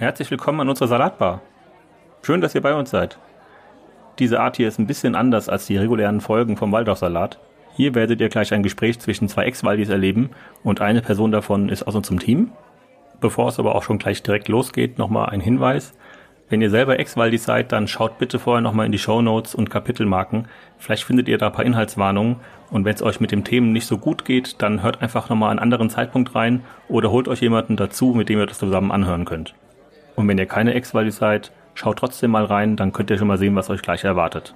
Herzlich willkommen an unserer Salatbar. Schön, dass ihr bei uns seid. Diese Art hier ist ein bisschen anders als die regulären Folgen vom Waldorfsalat. Hier werdet ihr gleich ein Gespräch zwischen zwei Ex-Waldis erleben und eine Person davon ist aus unserem Team. Bevor es aber auch schon gleich direkt losgeht, nochmal ein Hinweis. Wenn ihr selber Ex-Waldis seid, dann schaut bitte vorher nochmal in die Show Notes und Kapitelmarken. Vielleicht findet ihr da ein paar Inhaltswarnungen. Und wenn es euch mit dem Themen nicht so gut geht, dann hört einfach nochmal einen anderen Zeitpunkt rein oder holt euch jemanden dazu, mit dem ihr das zusammen anhören könnt. Und wenn ihr keine Ex-Waldis seid, schaut trotzdem mal rein, dann könnt ihr schon mal sehen, was euch gleich erwartet.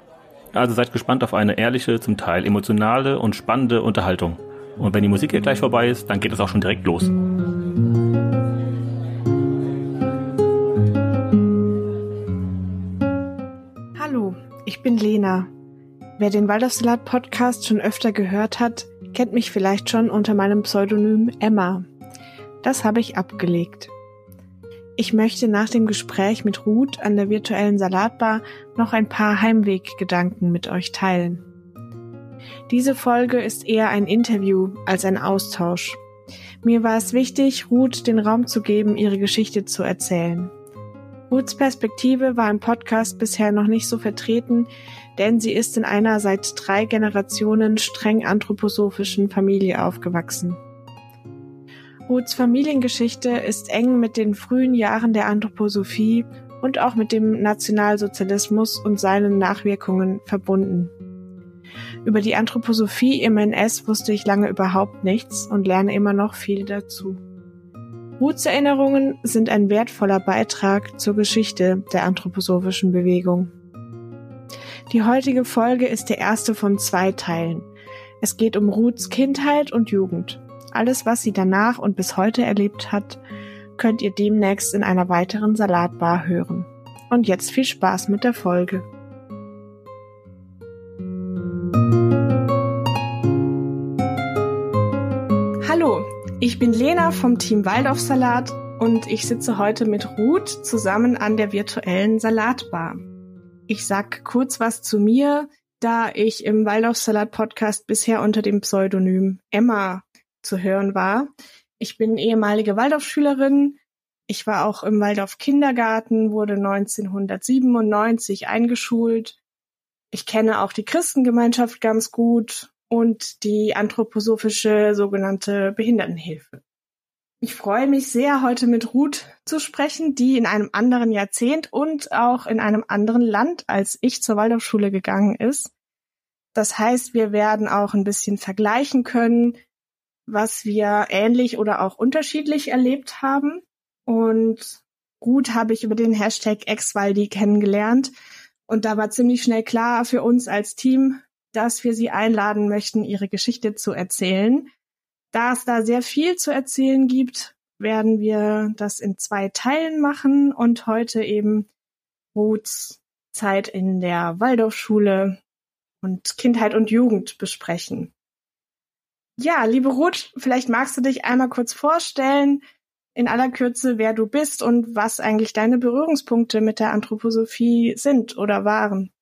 Also seid gespannt auf eine ehrliche, zum Teil emotionale und spannende Unterhaltung. Und wenn die Musik hier gleich vorbei ist, dann geht es auch schon direkt los. Hallo, ich bin Lena. Wer den Waldorfsalat Podcast schon öfter gehört hat, kennt mich vielleicht schon unter meinem Pseudonym Emma. Das habe ich abgelegt. Ich möchte nach dem Gespräch mit Ruth an der virtuellen Salatbar noch ein paar Heimweggedanken mit euch teilen. Diese Folge ist eher ein Interview als ein Austausch. Mir war es wichtig, Ruth den Raum zu geben, ihre Geschichte zu erzählen. Ruths Perspektive war im Podcast bisher noch nicht so vertreten, denn sie ist in einer seit drei Generationen streng anthroposophischen Familie aufgewachsen. Ruths Familiengeschichte ist eng mit den frühen Jahren der Anthroposophie und auch mit dem Nationalsozialismus und seinen Nachwirkungen verbunden. Über die Anthroposophie im NS wusste ich lange überhaupt nichts und lerne immer noch viel dazu. Ruths Erinnerungen sind ein wertvoller Beitrag zur Geschichte der anthroposophischen Bewegung. Die heutige Folge ist der erste von zwei Teilen. Es geht um Ruths Kindheit und Jugend. Alles, was sie danach und bis heute erlebt hat, könnt ihr demnächst in einer weiteren Salatbar hören. Und jetzt viel Spaß mit der Folge. Hallo, ich bin Lena vom Team Waldorfsalat und ich sitze heute mit Ruth zusammen an der virtuellen Salatbar. Ich sag kurz was zu mir, da ich im Waldorfsalat Podcast bisher unter dem Pseudonym Emma zu hören war. Ich bin ehemalige Waldorfschülerin. Ich war auch im Waldorf Kindergarten, wurde 1997 eingeschult. Ich kenne auch die Christengemeinschaft ganz gut und die anthroposophische sogenannte Behindertenhilfe. Ich freue mich sehr, heute mit Ruth zu sprechen, die in einem anderen Jahrzehnt und auch in einem anderen Land als ich zur Waldorfschule gegangen ist. Das heißt, wir werden auch ein bisschen vergleichen können, was wir ähnlich oder auch unterschiedlich erlebt haben. Und gut habe ich über den Hashtag Exwaldi kennengelernt. Und da war ziemlich schnell klar für uns als Team, dass wir sie einladen möchten, ihre Geschichte zu erzählen. Da es da sehr viel zu erzählen gibt, werden wir das in zwei Teilen machen und heute eben Ruths Zeit in der Waldorfschule und Kindheit und Jugend besprechen. Ja, liebe Ruth, vielleicht magst du dich einmal kurz vorstellen, in aller Kürze, wer du bist und was eigentlich deine Berührungspunkte mit der Anthroposophie sind oder waren.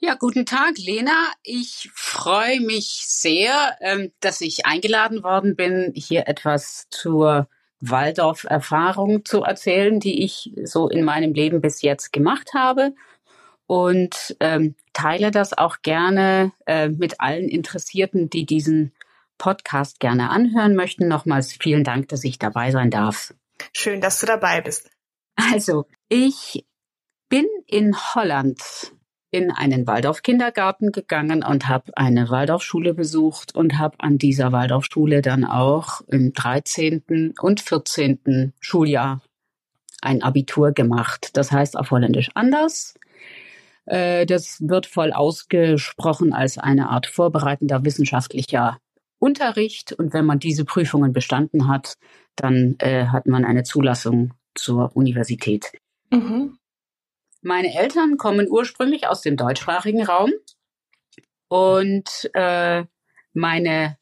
Ja, guten Tag, Lena. Ich freue mich sehr, ähm, dass ich eingeladen worden bin, hier etwas zur Waldorf-Erfahrung zu erzählen, die ich so in meinem Leben bis jetzt gemacht habe. Und ähm, teile das auch gerne äh, mit allen Interessierten, die diesen Podcast gerne anhören möchten. Nochmals vielen Dank, dass ich dabei sein darf. Schön, dass du dabei bist. Also, ich bin in Holland in einen Waldorf-Kindergarten gegangen und habe eine Waldorfschule besucht und habe an dieser Waldorfschule dann auch im 13. und 14. Schuljahr ein Abitur gemacht. Das heißt auf Holländisch anders. Äh, das wird voll ausgesprochen als eine Art vorbereitender wissenschaftlicher Unterricht und wenn man diese Prüfungen bestanden hat, dann äh, hat man eine Zulassung zur Universität. Mhm. Meine Eltern kommen ursprünglich aus dem deutschsprachigen Raum und äh, meine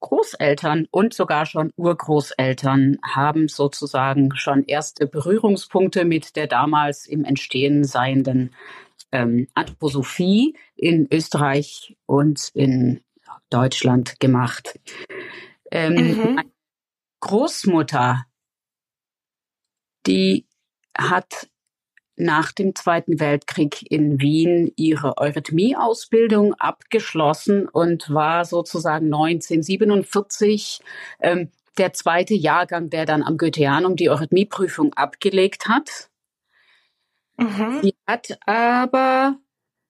Großeltern und sogar schon Urgroßeltern haben sozusagen schon erste Berührungspunkte mit der damals im Entstehen seienden ähm, Anthroposophie in Österreich und in Deutschland gemacht. Ähm, mhm. Meine Großmutter, die hat nach dem Zweiten Weltkrieg in Wien ihre Eurythmie-Ausbildung abgeschlossen und war sozusagen 1947 ähm, der zweite Jahrgang, der dann am Goetheanum die Eurythmieprüfung abgelegt hat. Mhm. Sie hat aber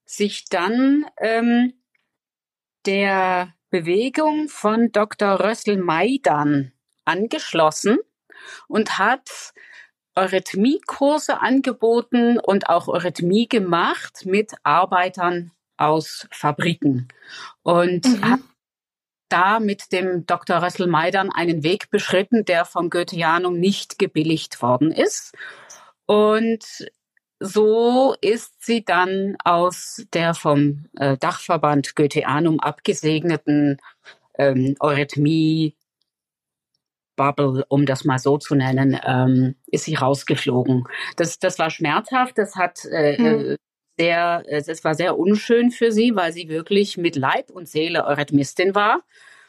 sich dann ähm, der Bewegung von Dr. Rössel Maidan angeschlossen und hat Eurythmiekurse angeboten und auch Eurythmie gemacht mit Arbeitern aus Fabriken und mhm. hat da mit dem Dr. Rössel Maidan einen Weg beschritten, der vom Goetheanum nicht gebilligt worden ist. Und so ist sie dann aus der vom äh, Dachverband Goetheanum abgesegneten ähm, Eurythmie Bubble, um das mal so zu nennen, ähm, ist sie rausgeflogen. Das, das war schmerzhaft, das hat äh, hm. sehr, es war sehr unschön für sie, weil sie wirklich mit Leib und Seele Eurythmistin war.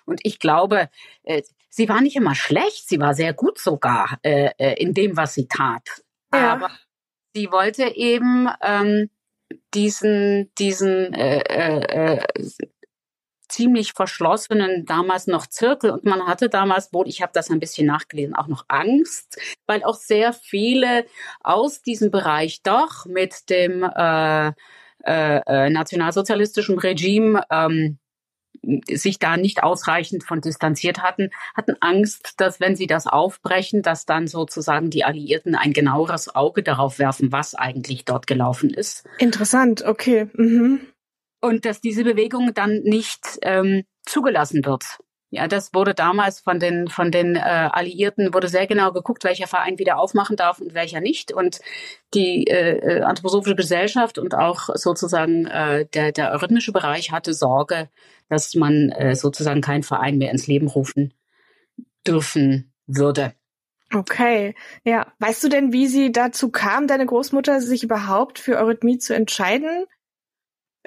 Und ich glaube, äh, sie war nicht immer schlecht, sie war sehr gut sogar äh, äh in dem, was sie tat. Ja. Aber sie wollte eben ähm, diesen, diesen äh, äh, äh, ziemlich verschlossenen damals noch Zirkel. Und man hatte damals wohl, ich habe das ein bisschen nachgelesen, auch noch Angst, weil auch sehr viele aus diesem Bereich doch mit dem äh, äh, äh nationalsozialistischen Regime ähm, sich da nicht ausreichend von distanziert hatten, hatten Angst, dass wenn sie das aufbrechen, dass dann sozusagen die Alliierten ein genaueres Auge darauf werfen, was eigentlich dort gelaufen ist. Interessant, okay. Mhm. Und dass diese Bewegung dann nicht ähm, zugelassen wird. Ja, das wurde damals von den von den äh, Alliierten wurde sehr genau geguckt, welcher Verein wieder aufmachen darf und welcher nicht. Und die äh, äh anthroposophische Gesellschaft und auch sozusagen äh, der der eurythmische Bereich hatte Sorge, dass man äh, sozusagen keinen Verein mehr ins Leben rufen dürfen würde. Okay, ja. Weißt du denn, wie sie dazu kam, deine Großmutter sich überhaupt für Eurythmie zu entscheiden?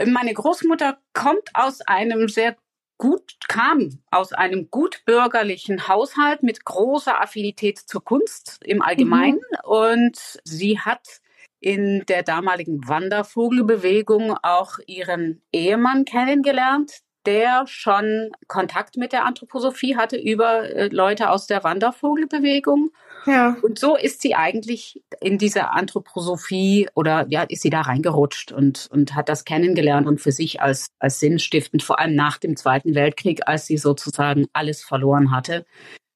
Meine Großmutter kommt aus einem sehr gut, kam aus einem gut bürgerlichen Haushalt mit großer Affinität zur Kunst im Allgemeinen mhm. und sie hat in der damaligen Wandervogelbewegung auch ihren Ehemann kennengelernt, der schon Kontakt mit der Anthroposophie hatte über äh, Leute aus der Wandervogelbewegung. Ja. Und so ist sie eigentlich in diese Anthroposophie oder ja, ist sie da reingerutscht und, und hat das kennengelernt und für sich als, als sinnstiftend, vor allem nach dem Zweiten Weltkrieg, als sie sozusagen alles verloren hatte,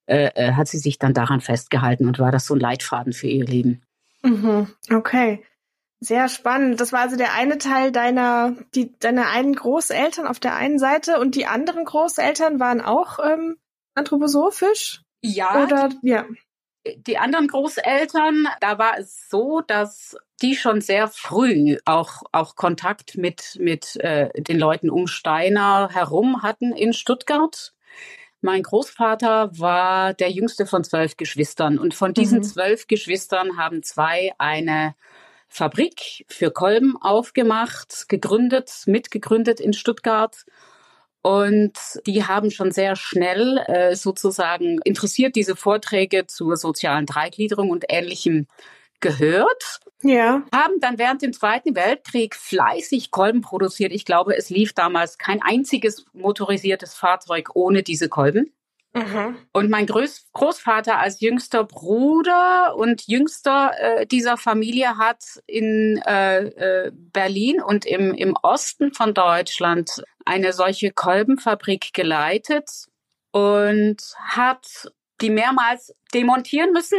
äh, äh hat sie sich dann daran festgehalten und war das so ein Leitfaden für ihr Leben. Mhm. Okay. Sehr spannend. Das war also der eine Teil deiner, die, deine einen Großeltern auf der einen Seite und die anderen Großeltern waren auch ähm, anthroposophisch? Ja. Oder ja. Die anderen Großeltern, da war es so, dass die schon sehr früh auch auch Kontakt mit mit äh, den Leuten um Steiner herum hatten in Stuttgart. Mein Großvater war der jüngste von zwölf Geschwistern und von diesen mhm. zwölf Geschwistern haben zwei eine Fabrik für Kolben aufgemacht, gegründet, mitgegründet in Stuttgart. Und die haben schon sehr schnell äh, sozusagen interessiert diese Vorträge zur sozialen Dreigliederung und Ähnlichem gehört. Ja. Haben dann während dem Zweiten Weltkrieg fleißig Kolben produziert. Ich glaube, es lief damals kein einziges motorisiertes Fahrzeug ohne diese Kolben. Mhm. Und mein Groß Großvater als jüngster Bruder und jüngster äh, dieser Familie hat in äh, äh, Berlin und im, im Osten von Deutschland eine solche Kolbenfabrik geleitet und hat die mehrmals demontieren müssen,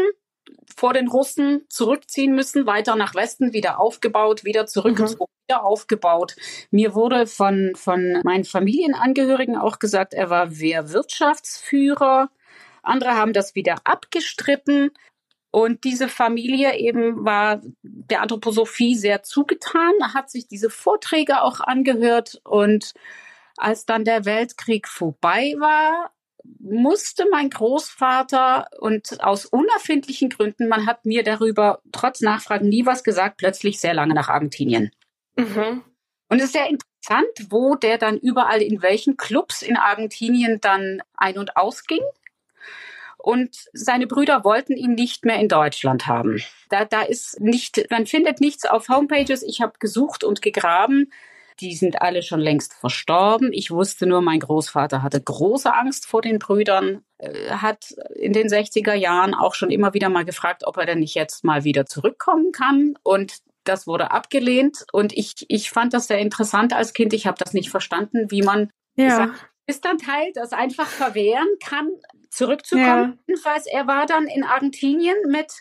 vor den Russen zurückziehen müssen, weiter nach Westen, wieder aufgebaut, wieder zurückgezogen, mhm. wieder aufgebaut. Mir wurde von, von meinen Familienangehörigen auch gesagt, er war Wehrwirtschaftsführer. Andere haben das wieder abgestritten. Und diese Familie eben war der Anthroposophie sehr zugetan, hat sich diese Vorträge auch angehört. Und als dann der Weltkrieg vorbei war, musste mein Großvater und aus unerfindlichen Gründen, man hat mir darüber trotz Nachfragen nie was gesagt, plötzlich sehr lange nach Argentinien. Mhm. Und es ist sehr interessant, wo der dann überall in welchen Clubs in Argentinien dann ein- und ausging. und seine Brüder wollten ihn nicht mehr in Deutschland haben. Da, da ist nicht, man findet nichts auf Homepages. Ich habe gesucht und gegraben. Die sind alle schon längst verstorben. Ich wusste nur, mein Großvater hatte große Angst vor den Brüdern, äh, hat in den 60er Jahren auch schon immer wieder mal gefragt, ob er denn nicht jetzt mal wieder zurückkommen kann. Und das wurde abgelehnt. Und ich, ich fand das sehr interessant als Kind. Ich habe das nicht verstanden, wie man ja. ist dann Teil, das einfach verwehren kann, zurückzukommen. Ja. Jedenfalls, er war dann in Argentinien mit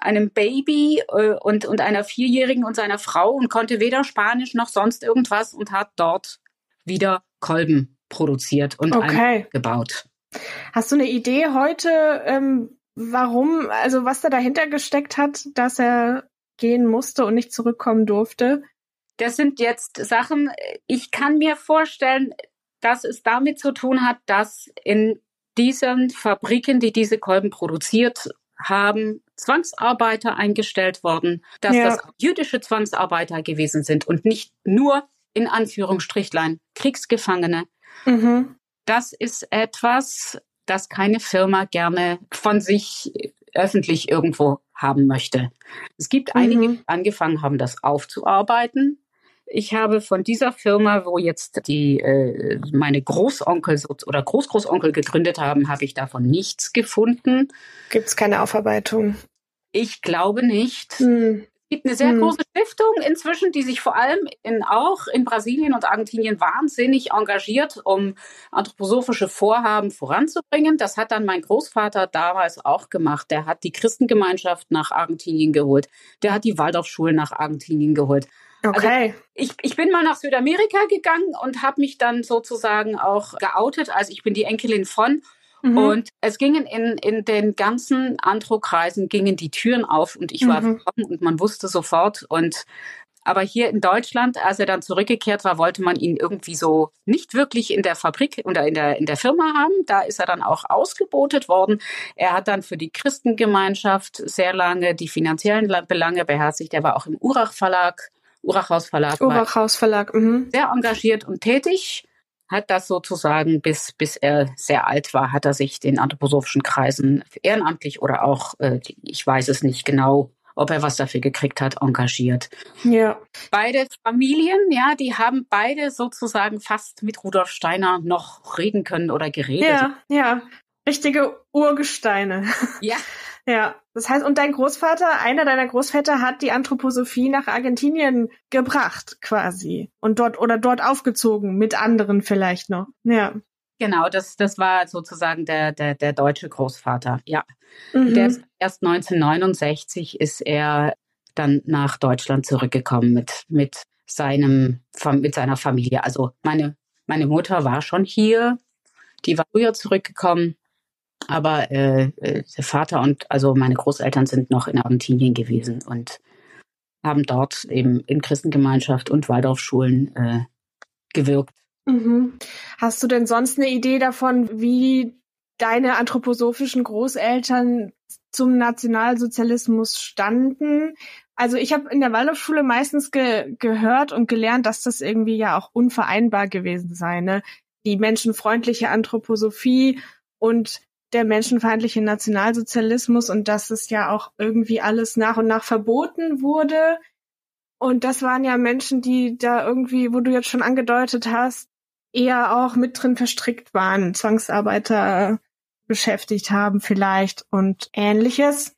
einem Baby äh, und, und einer Vierjährigen und seiner Frau und konnte weder Spanisch noch sonst irgendwas und hat dort wieder Kolben produziert und okay. gebaut. Hast du eine Idee heute, ähm, warum, also was da dahinter gesteckt hat, dass er gehen musste und nicht zurückkommen durfte? Das sind jetzt Sachen, ich kann mir vorstellen, dass es damit zu tun hat, dass in diesen Fabriken, die diese Kolben produziert haben, Zwangsarbeiter eingestellt worden, dass ja. das jüdische Zwangsarbeiter gewesen sind und nicht nur in Anführungsstrichlein Kriegsgefangene. Mhm. Das ist etwas, das keine Firma gerne von sich öffentlich irgendwo haben möchte. Es gibt einige, mhm. die angefangen haben, das aufzuarbeiten. Ich habe von dieser Firma, wo jetzt die äh, meine Großonkel oder Großgroßonkel gegründet haben, habe ich davon nichts gefunden. Gibt es keine Aufarbeitung? Ich glaube nicht. Hm. Es gibt eine sehr hm. große Stiftung inzwischen, die sich vor allem in, auch in Brasilien und Argentinien wahnsinnig engagiert, um anthroposophische Vorhaben voranzubringen. Das hat dann mein Großvater damals auch gemacht. Der hat die Christengemeinschaft nach Argentinien geholt. Der hat die Waldorfschulen nach Argentinien geholt. Also okay. Also ich, ich bin mal nach Südamerika gegangen und habe mich dann sozusagen auch geoutet. Also ich bin die Enkelin von. Mhm. Und es gingen in, in den ganzen Antro-Kreisen gingen die Türen auf und ich war mhm. und man wusste sofort. Und aber hier in Deutschland, als er dann zurückgekehrt war, wollte man ihn irgendwie so nicht wirklich in der Fabrik oder in der, in der Firma haben. Da ist er dann auch ausgebotet worden. Er hat dann für die Christengemeinschaft sehr lange die finanziellen Belange beherzigt. Er war auch im Urach Verlag Urachhaus Verlag. Urachhaus Verlag, mhm. Sehr engagiert und tätig. Hat das sozusagen, bis, bis er sehr alt war, hat er sich den anthroposophischen Kreisen ehrenamtlich oder auch, äh, ich weiß es nicht genau, ob er was dafür gekriegt hat, engagiert. Ja. Beide Familien, ja, die haben beide sozusagen fast mit Rudolf Steiner noch reden können oder geredet. Ja, ja. Richtige Urgesteine. Ja. Ja, das heißt, und dein Großvater, einer deiner Großväter hat die Anthroposophie nach Argentinien gebracht, quasi. Und dort oder dort aufgezogen, mit anderen vielleicht noch. Ja. Genau, das, das war sozusagen der, der, der deutsche Großvater, ja. Mhm. Der ist, erst 1969 ist er dann nach Deutschland zurückgekommen mit, mit seinem, mit seiner Familie. Also meine, meine Mutter war schon hier, die war früher zurückgekommen aber äh, äh, der Vater und also meine Großeltern sind noch in Argentinien gewesen und haben dort eben in Christengemeinschaft und Waldorfschulen äh, gewirkt. Mhm. Hast du denn sonst eine Idee davon, wie deine anthroposophischen Großeltern zum Nationalsozialismus standen? Also ich habe in der Waldorfschule meistens ge gehört und gelernt, dass das irgendwie ja auch unvereinbar gewesen sei. Ne? Die menschenfreundliche Anthroposophie und der menschenfeindliche Nationalsozialismus und dass es ja auch irgendwie alles nach und nach verboten wurde. Und das waren ja Menschen, die da irgendwie, wo du jetzt schon angedeutet hast, eher auch mit drin verstrickt waren, Zwangsarbeiter beschäftigt haben vielleicht und ähnliches.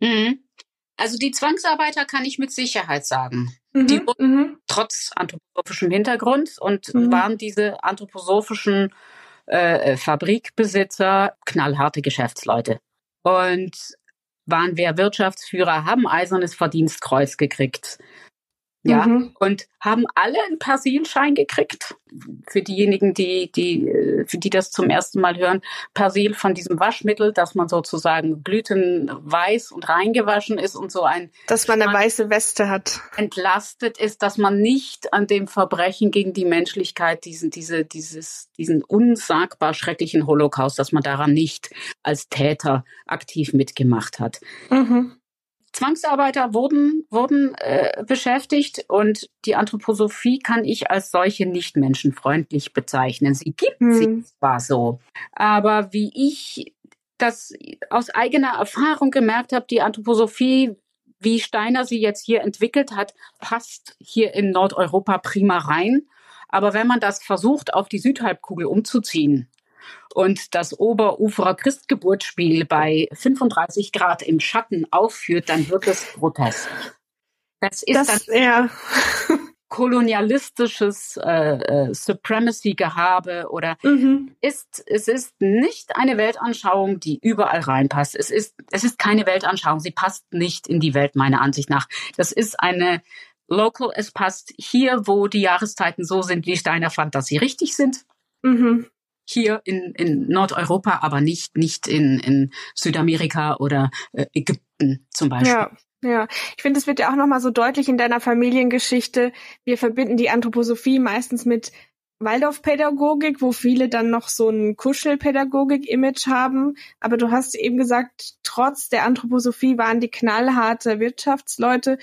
Mhm. Also die Zwangsarbeiter kann ich mit Sicherheit sagen. Mhm, die wurden mhm. trotz anthroposophischem Hintergrund und mhm. waren diese anthroposophischen äh, Fabrikbesitzer, knallharte Geschäftsleute. Und waren wir Wirtschaftsführer, haben eisernes Verdienstkreuz gekriegt. Ja, mhm. und haben alle einen Persilschein gekriegt. Für diejenigen, die, die, für die das zum ersten Mal hören, Persil von diesem Waschmittel, dass man sozusagen blütenweiß und reingewaschen ist und so ein. Dass man eine weiße Weste hat. Entlastet ist, dass man nicht an dem Verbrechen gegen die Menschlichkeit, diesen, diese, dieses, diesen unsagbar schrecklichen Holocaust, dass man daran nicht als Täter aktiv mitgemacht hat. Mhm. Zwangsarbeiter wurden, wurden äh, beschäftigt und die Anthroposophie kann ich als solche nicht menschenfreundlich bezeichnen. Sie gibt hm. sie zwar so, aber wie ich das aus eigener Erfahrung gemerkt habe, die Anthroposophie, wie Steiner sie jetzt hier entwickelt hat, passt hier in Nordeuropa prima rein. Aber wenn man das versucht, auf die Südhalbkugel umzuziehen und das Oberuferer Christgeburtsspiel bei 35 Grad im Schatten aufführt, dann wird es grotesk. Das ist das, dann ja. kolonialistisches äh, äh, Supremacy-Gehabe oder mhm. ist es ist nicht eine Weltanschauung, die überall reinpasst. Es ist es ist keine Weltanschauung. Sie passt nicht in die Welt meiner Ansicht nach. Das ist eine Local. Es passt hier, wo die Jahreszeiten so sind, wie Steiner fand, dass sie richtig sind. Mhm. Hier in, in Nordeuropa, aber nicht nicht in, in Südamerika oder äh, Ägypten zum Beispiel. Ja. Ja, ich finde, es wird ja auch nochmal so deutlich in deiner Familiengeschichte. Wir verbinden die Anthroposophie meistens mit Waldorfpädagogik, wo viele dann noch so ein Kuschelpädagogik-Image haben. Aber du hast eben gesagt, trotz der Anthroposophie waren die knallharte Wirtschaftsleute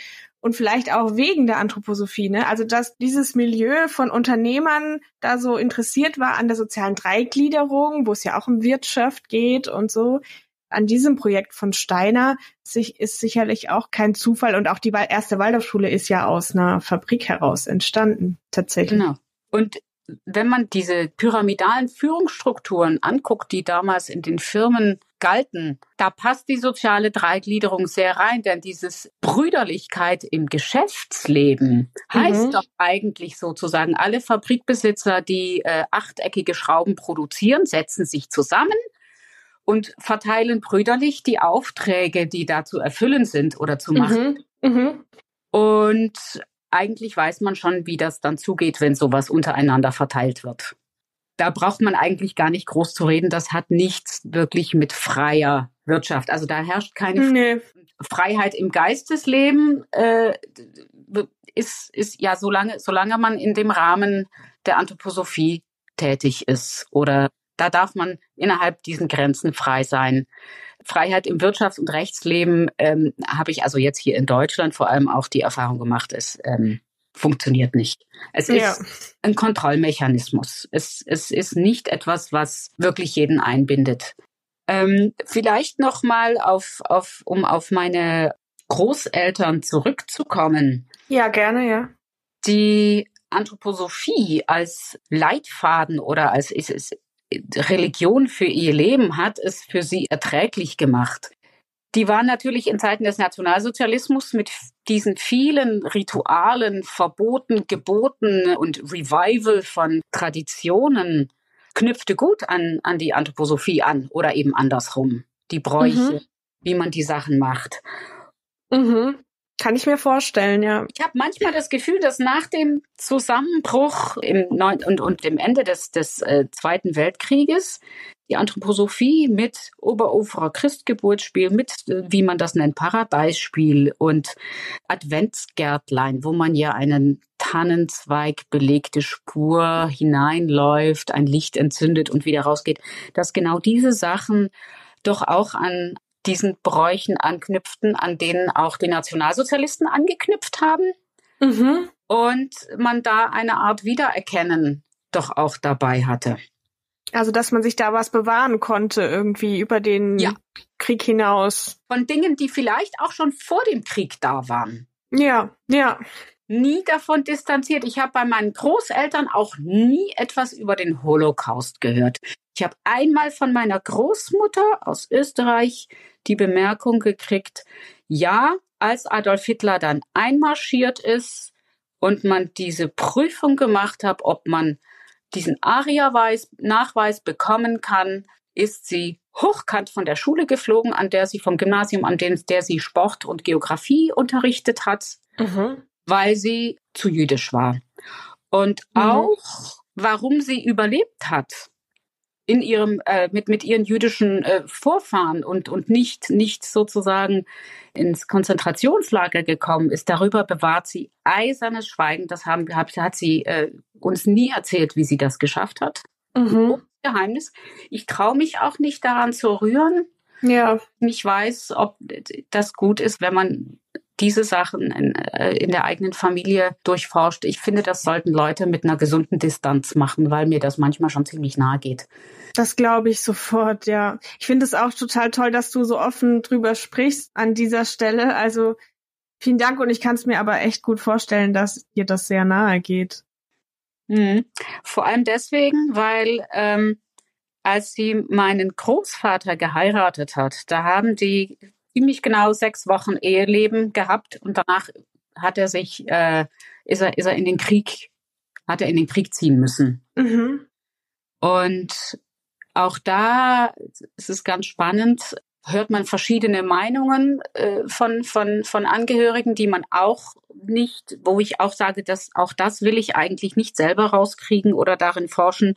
und vielleicht auch wegen der Anthroposophie, ne? Also dass dieses Milieu von Unternehmern da so interessiert war an der sozialen Dreigliederung, wo es ja auch um Wirtschaft geht und so, an diesem Projekt von Steiner sich, ist sicherlich auch kein Zufall und auch die erste Waldorfschule ist ja aus einer Fabrik heraus entstanden, tatsächlich. Genau. Und wenn man diese pyramidalen Führungsstrukturen anguckt, die damals in den Firmen galten, da passt die soziale Dreigliederung sehr rein, denn dieses Brüderlichkeit im Geschäftsleben mhm. heißt doch eigentlich sozusagen, alle Fabrikbesitzer, die äh, achteckige Schrauben produzieren, setzen sich zusammen und verteilen brüderlich die Aufträge, die da zu erfüllen sind oder zu machen. Mhm. Mhm. Und eigentlich weiß man schon, wie das dann zugeht, wenn sowas untereinander verteilt wird. Da braucht man eigentlich gar nicht groß zu reden. Das hat nichts wirklich mit freier Wirtschaft. Also da herrscht keine nee. Freiheit im Geistesleben. Äh, ist, ist ja, solange, solange man in dem Rahmen der Anthroposophie tätig ist oder da darf man innerhalb diesen Grenzen frei sein. Freiheit im Wirtschafts- und Rechtsleben ähm, habe ich also jetzt hier in Deutschland vor allem auch die Erfahrung gemacht, es ähm, funktioniert nicht. Es ja. ist ein Kontrollmechanismus. Es, es ist nicht etwas, was wirklich jeden einbindet. Ähm, vielleicht noch mal auf, auf, um auf meine Großeltern zurückzukommen. Ja, gerne, ja. Die Anthroposophie als Leitfaden oder als ist es Religion für ihr Leben hat es für sie erträglich gemacht. Die waren natürlich in Zeiten des Nationalsozialismus mit diesen vielen Ritualen, Verboten, Geboten und Revival von Traditionen knüpfte gut an, an die Anthroposophie an oder eben andersrum. Die Bräuche, mhm. wie man die Sachen macht. Mhm. Kann ich mir vorstellen, ja. Ich habe manchmal das Gefühl, dass nach dem Zusammenbruch im Neun und, und dem Ende des, des äh, Zweiten Weltkrieges die Anthroposophie mit Oberuferer Christgeburtsspiel, mit, äh, wie man das nennt, Paradeisspiel und Adventsgärtlein, wo man ja einen Tannenzweig belegte Spur hineinläuft, ein Licht entzündet und wieder rausgeht, dass genau diese Sachen doch auch an diesen Bräuchen anknüpften, an denen auch die Nationalsozialisten angeknüpft haben. Mhm. Und man da eine Art Wiedererkennen doch auch dabei hatte. Also, dass man sich da was bewahren konnte, irgendwie über den ja. Krieg hinaus. Von Dingen, die vielleicht auch schon vor dem Krieg da waren. Ja, ja. Nie davon distanziert. Ich habe bei meinen Großeltern auch nie etwas über den Holocaust gehört. Ich habe einmal von meiner Großmutter aus Österreich die Bemerkung gekriegt, ja, als Adolf Hitler dann einmarschiert ist und man diese Prüfung gemacht hat, ob man diesen ARIA-Nachweis bekommen kann, ist sie hochkant von der Schule geflogen, an der sie vom Gymnasium, an dem, der sie Sport und Geografie unterrichtet hat, mhm. weil sie zu jüdisch war. Und mhm. auch, warum sie überlebt hat, in ihrem äh, mit mit ihren jüdischen äh, Vorfahren und und nicht nicht sozusagen ins Konzentrationslager gekommen ist. Darüber bewahrt sie eisernes Schweigen. Das haben hat, hat sie äh, uns nie erzählt, wie sie das geschafft hat. Mhm. Geheimnis. Ich traue mich auch nicht daran zu rühren. Ja. Ich weiß, ob das gut ist, wenn man diese Sachen in, äh, in der eigenen Familie durchforscht. Ich finde, das sollten Leute mit einer gesunden Distanz machen, weil mir das manchmal schon ziemlich nahe geht. Das glaube ich sofort, ja. Ich finde es auch total toll, dass du so offen drüber sprichst an dieser Stelle. Also vielen Dank und ich kann es mir aber echt gut vorstellen, dass dir das sehr nahe geht. Mhm. Vor allem deswegen, weil ähm, als sie meinen Großvater geheiratet hat, da haben die ziemlich genau sechs Wochen Eheleben gehabt und danach hat er sich, äh, ist er, ist er in den Krieg, hat er in den Krieg ziehen müssen. Mhm. Und auch da ist es ganz spannend, hört man verschiedene Meinungen äh, von, von, von Angehörigen, die man auch nicht, wo ich auch sage, dass auch das will ich eigentlich nicht selber rauskriegen oder darin forschen.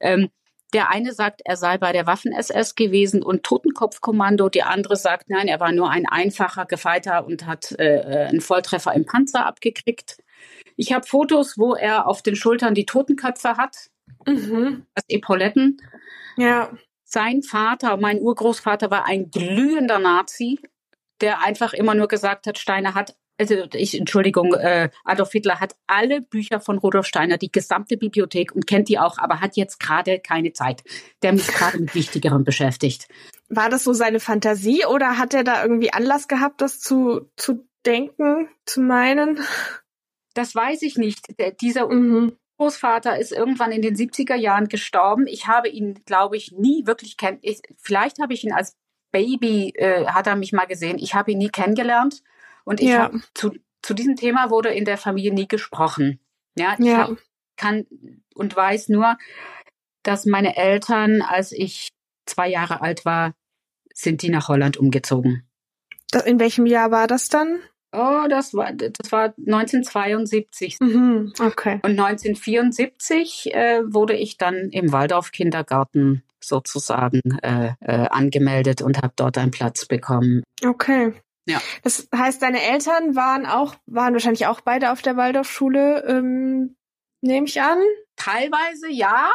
Ähm, der eine sagt, er sei bei der Waffen-SS gewesen und Totenkopfkommando. Die andere sagt, nein, er war nur ein einfacher Gefeiter und hat äh, äh einen Volltreffer im Panzer abgekriegt. Ich habe Fotos, wo er auf den Schultern die Totenköpfe hat, mhm. als Epauletten. Ja. Sein Vater, mein Urgroßvater, war ein glühender Nazi, der einfach immer nur gesagt hat, Steiner hat also ich, Entschuldigung, äh, Adolf Hitler hat alle Bücher von Rudolf Steiner, die gesamte Bibliothek und kennt die auch, aber hat jetzt gerade keine Zeit. Der mich gerade mit Wichtigerem beschäftigt. War das so seine Fantasie oder hat er da irgendwie Anlass gehabt, das zu, zu denken, zu meinen? Das weiß ich nicht. Der, dieser mhm. Großvater ist irgendwann in den 70er Jahren gestorben. Ich habe ihn, glaube ich, nie wirklich kennt. Vielleicht habe ich ihn als Baby, äh, hat er mich mal gesehen. Ich habe ihn nie kennengelernt. Und ich ja. habe zu, zu diesem Thema wurde in der Familie nie gesprochen. Ja, ich ja. Hab, kann und weiß nur, dass meine Eltern, als ich zwei Jahre alt war, sind die nach Holland umgezogen. In welchem Jahr war das dann? Oh, das war das war 1972. Mhm, okay. Und 1974 äh, wurde ich dann im Waldorf Kindergarten sozusagen äh, äh, angemeldet und habe dort einen Platz bekommen. Okay. Ja. Das heißt, deine Eltern waren auch, waren wahrscheinlich auch beide auf der Waldorfschule, ähm, nehme ich an? Teilweise ja.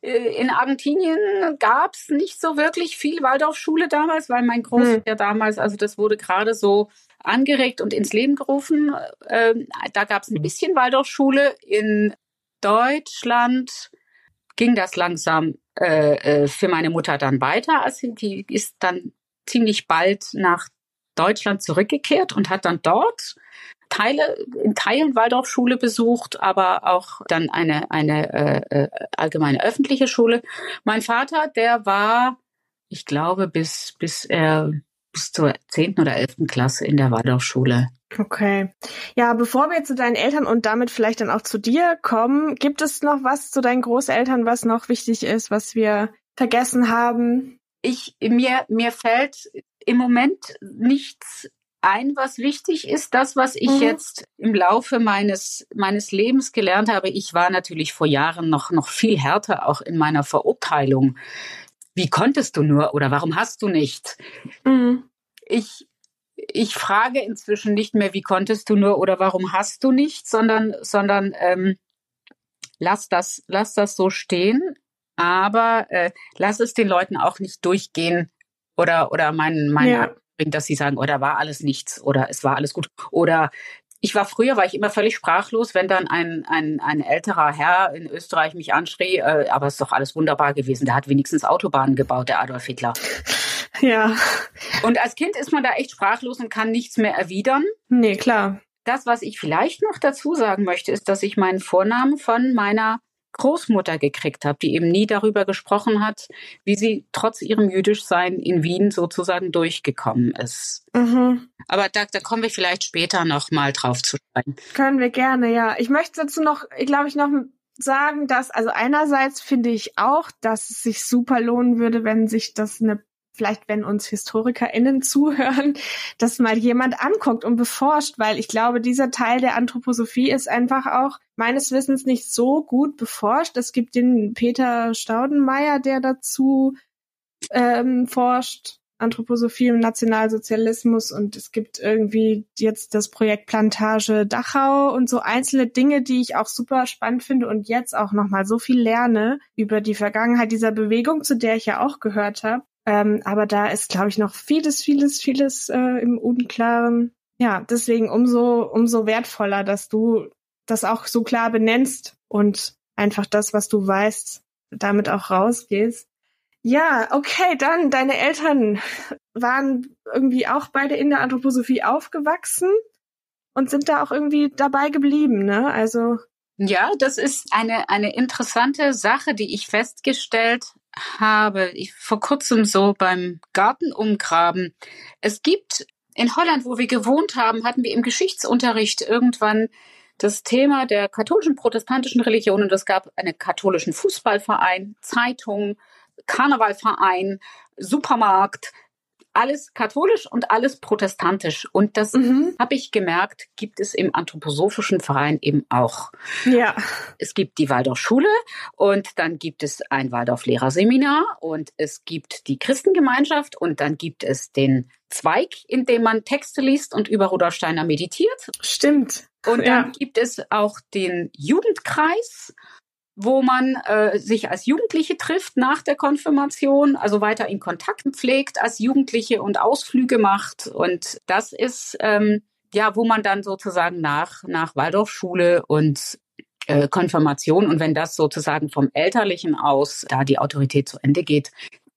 Äh, in Argentinien gab es nicht so wirklich viel Waldorfschule damals, weil mein Großvater hm. damals, also das wurde gerade so angeregt und ins Leben gerufen. Ähm, da gab es ein bisschen Waldorfschule. In Deutschland ging das langsam äh, äh, für meine Mutter dann weiter. Also die ist dann ziemlich bald nach Deutschland zurückgekehrt und hat dann dort Teile, in Teilen Waldorfschule besucht, aber auch dann eine, eine äh, äh, allgemeine öffentliche Schule. Mein Vater, der war, ich glaube, bis, bis er bis zur zehnten oder elften Klasse in der Waldorfschule. Okay. Ja, bevor wir zu deinen Eltern und damit vielleicht dann auch zu dir kommen, gibt es noch was zu deinen Großeltern, was noch wichtig ist, was wir vergessen haben? Ich, mir, mir fällt im Moment nichts ein, was wichtig ist. Das, was ich mhm. jetzt im Laufe meines, meines Lebens gelernt habe, ich war natürlich vor Jahren noch, noch viel härter auch in meiner Verurteilung. Wie konntest du nur oder warum hast du nicht? Mhm. Ich, ich frage inzwischen nicht mehr, wie konntest du nur oder warum hast du nicht, sondern, sondern ähm, lass das, lass das so stehen, aber äh, lass es den Leuten auch nicht durchgehen, oder, oder mein, mein ja. dass sie sagen, oh, da war alles nichts oder es war alles gut. Oder ich war früher, war ich immer völlig sprachlos, wenn dann ein, ein, ein älterer Herr in Österreich mich anschrie, äh, aber es ist doch alles wunderbar gewesen. Der hat wenigstens Autobahnen gebaut, der Adolf Hitler. Ja. Und als Kind ist man da echt sprachlos und kann nichts mehr erwidern. Nee, klar. Das, was ich vielleicht noch dazu sagen möchte, ist, dass ich meinen Vornamen von meiner Großmutter gekriegt habe, die eben nie darüber gesprochen hat, wie sie trotz ihrem Jüdischsein in Wien sozusagen durchgekommen ist. Mhm. Aber da, da kommen wir vielleicht später noch mal drauf zu sprechen. Können wir gerne, ja. Ich möchte dazu noch, glaube ich, noch sagen, dass, also einerseits finde ich auch, dass es sich super lohnen würde, wenn sich das eine vielleicht wenn uns HistorikerInnen zuhören, dass mal jemand anguckt und beforscht, weil ich glaube, dieser Teil der Anthroposophie ist einfach auch meines Wissens nicht so gut beforscht. Es gibt den Peter Staudenmeier, der dazu ähm, forscht, Anthroposophie im Nationalsozialismus und es gibt irgendwie jetzt das Projekt Plantage Dachau und so einzelne Dinge, die ich auch super spannend finde und jetzt auch nochmal so viel lerne über die Vergangenheit dieser Bewegung, zu der ich ja auch gehört habe. Ähm, aber da ist, glaube ich, noch vieles, vieles, vieles äh, im Unklaren. ja, deswegen umso, umso wertvoller, dass du das auch so klar benennst und einfach das, was du weißt, damit auch rausgehst. Ja, okay, dann deine Eltern waren irgendwie auch beide in der Anthroposophie aufgewachsen und sind da auch irgendwie dabei geblieben, ne? Also ja, das ist eine eine interessante Sache, die ich festgestellt habe. Ich vor kurzem so beim Gartenumgraben. Es gibt in Holland, wo wir gewohnt haben, hatten wir im Geschichtsunterricht irgendwann das Thema der katholischen protestantischen Religion und es gab einen katholischen Fußballverein, Zeitung, Karnevalverein, Supermarkt, alles katholisch und alles protestantisch. Und das mhm. habe ich gemerkt, gibt es im anthroposophischen Verein eben auch. Ja. Es gibt die Waldorfschule und dann gibt es ein Waldorf-Lehrerseminar und es gibt die Christengemeinschaft und dann gibt es den Zweig, in dem man Texte liest und über Rudolf Steiner meditiert. Stimmt. Und dann ja. gibt es auch den Jugendkreis wo man äh, sich als Jugendliche trifft nach der Konfirmation, also weiter in Kontakt pflegt als Jugendliche und Ausflüge macht. Und das ist ähm, ja, wo man dann sozusagen nach nach Waldorfschule und äh, Konfirmation und wenn das sozusagen vom Elterlichen aus, da die Autorität zu Ende geht,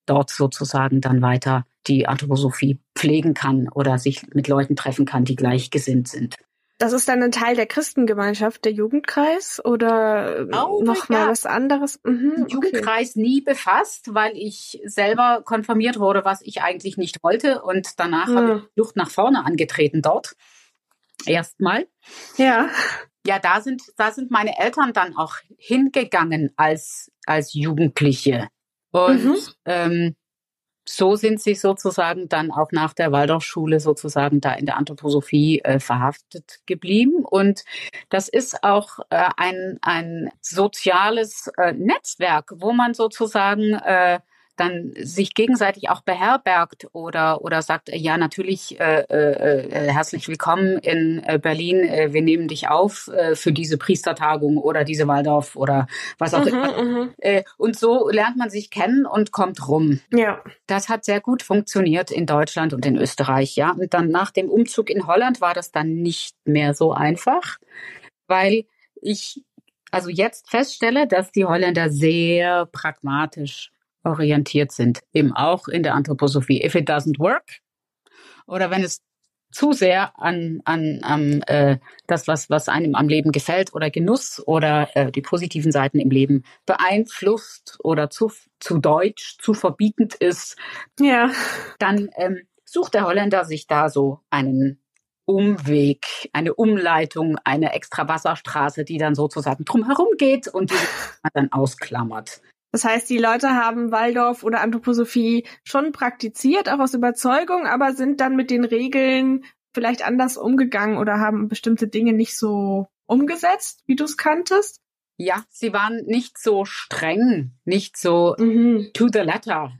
dort sozusagen dann weiter die Anthroposophie pflegen kann oder sich mit Leuten treffen kann, die gleichgesinnt sind. Das ist dann ein Teil der Christengemeinschaft, der Jugendkreis oder oh, noch mal was anderes? Mhm, okay. Jugendkreis nie befasst, weil ich selber konfirmiert wurde, was ich eigentlich nicht wollte und danach mhm. habe ich Luft nach vorne angetreten dort. Erstmal. Ja. Ja, da sind da sind meine Eltern dann auch hingegangen als als Jugendliche und mhm. ähm, so sind sie sozusagen dann auch nach der Waldorfschule sozusagen da in der Anthroposophie äh, verhaftet geblieben. Und das ist auch äh, ein, ein soziales äh, Netzwerk, wo man sozusagen äh, dann sich gegenseitig auch beherbergt oder oder sagt ja natürlich äh, äh, äh, herzlich willkommen in äh, Berlin. Äh, wir nehmen dich auf äh, für diese Priestertagung oder diese Waldorf oder was auch mhm, immer. mhm. äh, und so lernt man sich kennen und kommt rum. Ja. Das hat sehr gut funktioniert in Deutschland und in Österreich ja. Und dann nach dem Umzug in Holland war das dann nicht mehr so einfach weil ich also jetzt feststelle, dass die Holländer sehr pragmatisch orientiert sind, eben auch in der Anthroposophie. If it doesn't work oder wenn es zu sehr an, an, an äh, das, was, was einem am Leben gefällt oder Genuss oder äh, die positiven Seiten im Leben beeinflusst oder zu, zu deutsch, zu verbietend ist, ja. dann ähm, sucht der Holländer sich da so einen Umweg, eine Umleitung, eine extra Wasserstraße, die dann sozusagen drumherum geht und die man dann ausklammert. Das heißt, die Leute haben Waldorf oder Anthroposophie schon praktiziert, auch aus Überzeugung, aber sind dann mit den Regeln vielleicht anders umgegangen oder haben bestimmte Dinge nicht so umgesetzt, wie du es kanntest. Ja, sie waren nicht so streng, nicht so mhm. to the letter.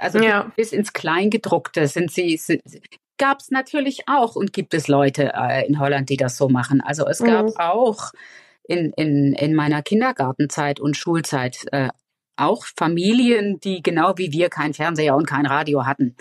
Also ja. bis ins Kleingedruckte sind sie, sind, gab es natürlich auch und gibt es Leute äh, in Holland, die das so machen. Also es gab mhm. auch in, in, in meiner Kindergartenzeit und Schulzeit äh, auch Familien, die genau wie wir kein Fernseher und kein Radio hatten.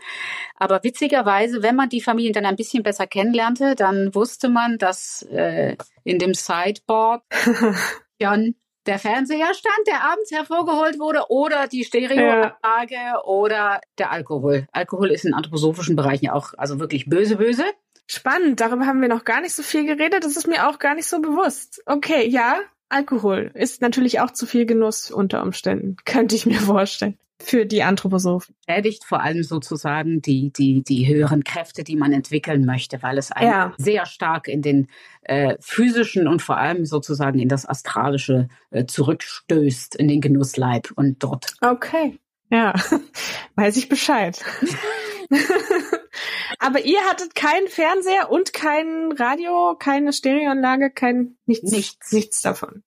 Aber witzigerweise, wenn man die Familien dann ein bisschen besser kennenlernte, dann wusste man, dass äh, in dem Sideboard Jan der Fernseher stand, der abends hervorgeholt wurde, oder die Stereoanlage ja. oder der Alkohol. Alkohol ist in anthroposophischen Bereichen ja auch also wirklich böse, böse. Spannend, darüber haben wir noch gar nicht so viel geredet. Das ist mir auch gar nicht so bewusst. Okay, ja, Alkohol ist natürlich auch zu viel Genuss unter Umständen, könnte ich mir vorstellen. Für die Anthroposophen. Schädigt vor allem sozusagen die, die, die höheren Kräfte, die man entwickeln möchte, weil es einen ja. sehr stark in den äh, physischen und vor allem sozusagen in das Astralische äh, zurückstößt, in den Genussleib und dort. Okay. Ja, weiß ich Bescheid. Aber ihr hattet keinen Fernseher und kein Radio, keine Stereoanlage, kein nichts, nichts, nichts davon.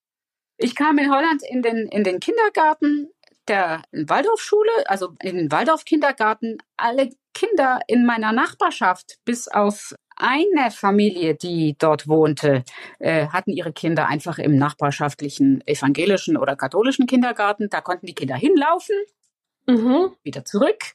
Ich kam in Holland in den in den Kindergarten der Waldorfschule, also in den Waldorf-Kindergarten. Alle Kinder in meiner Nachbarschaft, bis auf eine Familie, die dort wohnte, äh, hatten ihre Kinder einfach im nachbarschaftlichen evangelischen oder katholischen Kindergarten. Da konnten die Kinder hinlaufen, mhm. wieder zurück.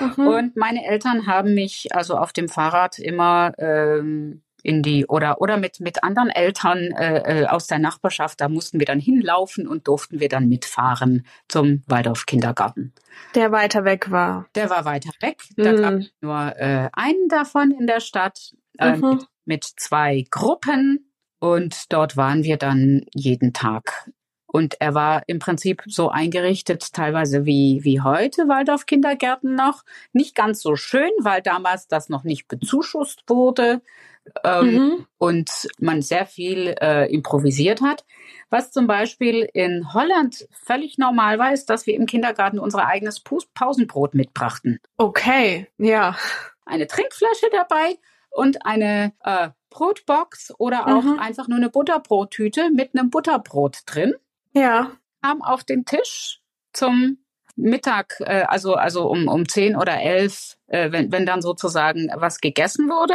Mhm. Und meine Eltern haben mich also auf dem Fahrrad immer ähm, in die oder oder mit mit anderen Eltern äh, äh, aus der Nachbarschaft. Da mussten wir dann hinlaufen und durften wir dann mitfahren zum Waldorf Kindergarten. Der weiter weg war. Der war weiter weg. Da Mhm. gab es nur äh, einen davon in der Stadt äh, Mhm. mit, mit zwei Gruppen und dort waren wir dann jeden Tag. Und er war im Prinzip so eingerichtet, teilweise wie, wie heute Waldorf Kindergärten noch. Nicht ganz so schön, weil damals das noch nicht bezuschusst wurde ähm, Mhm. und man sehr viel äh, improvisiert hat. Was zum Beispiel in Holland völlig normal war, ist, dass wir im Kindergarten unser eigenes Pausenbrot mitbrachten. Okay, ja. Eine Trinkflasche dabei und eine äh, Brotbox oder auch Mhm. einfach nur eine Butterbrottüte mit einem Butterbrot drin. Ja. Kam auf den Tisch zum Mittag, äh, also, also um, um 10 oder 11, äh, wenn, wenn dann sozusagen was gegessen wurde.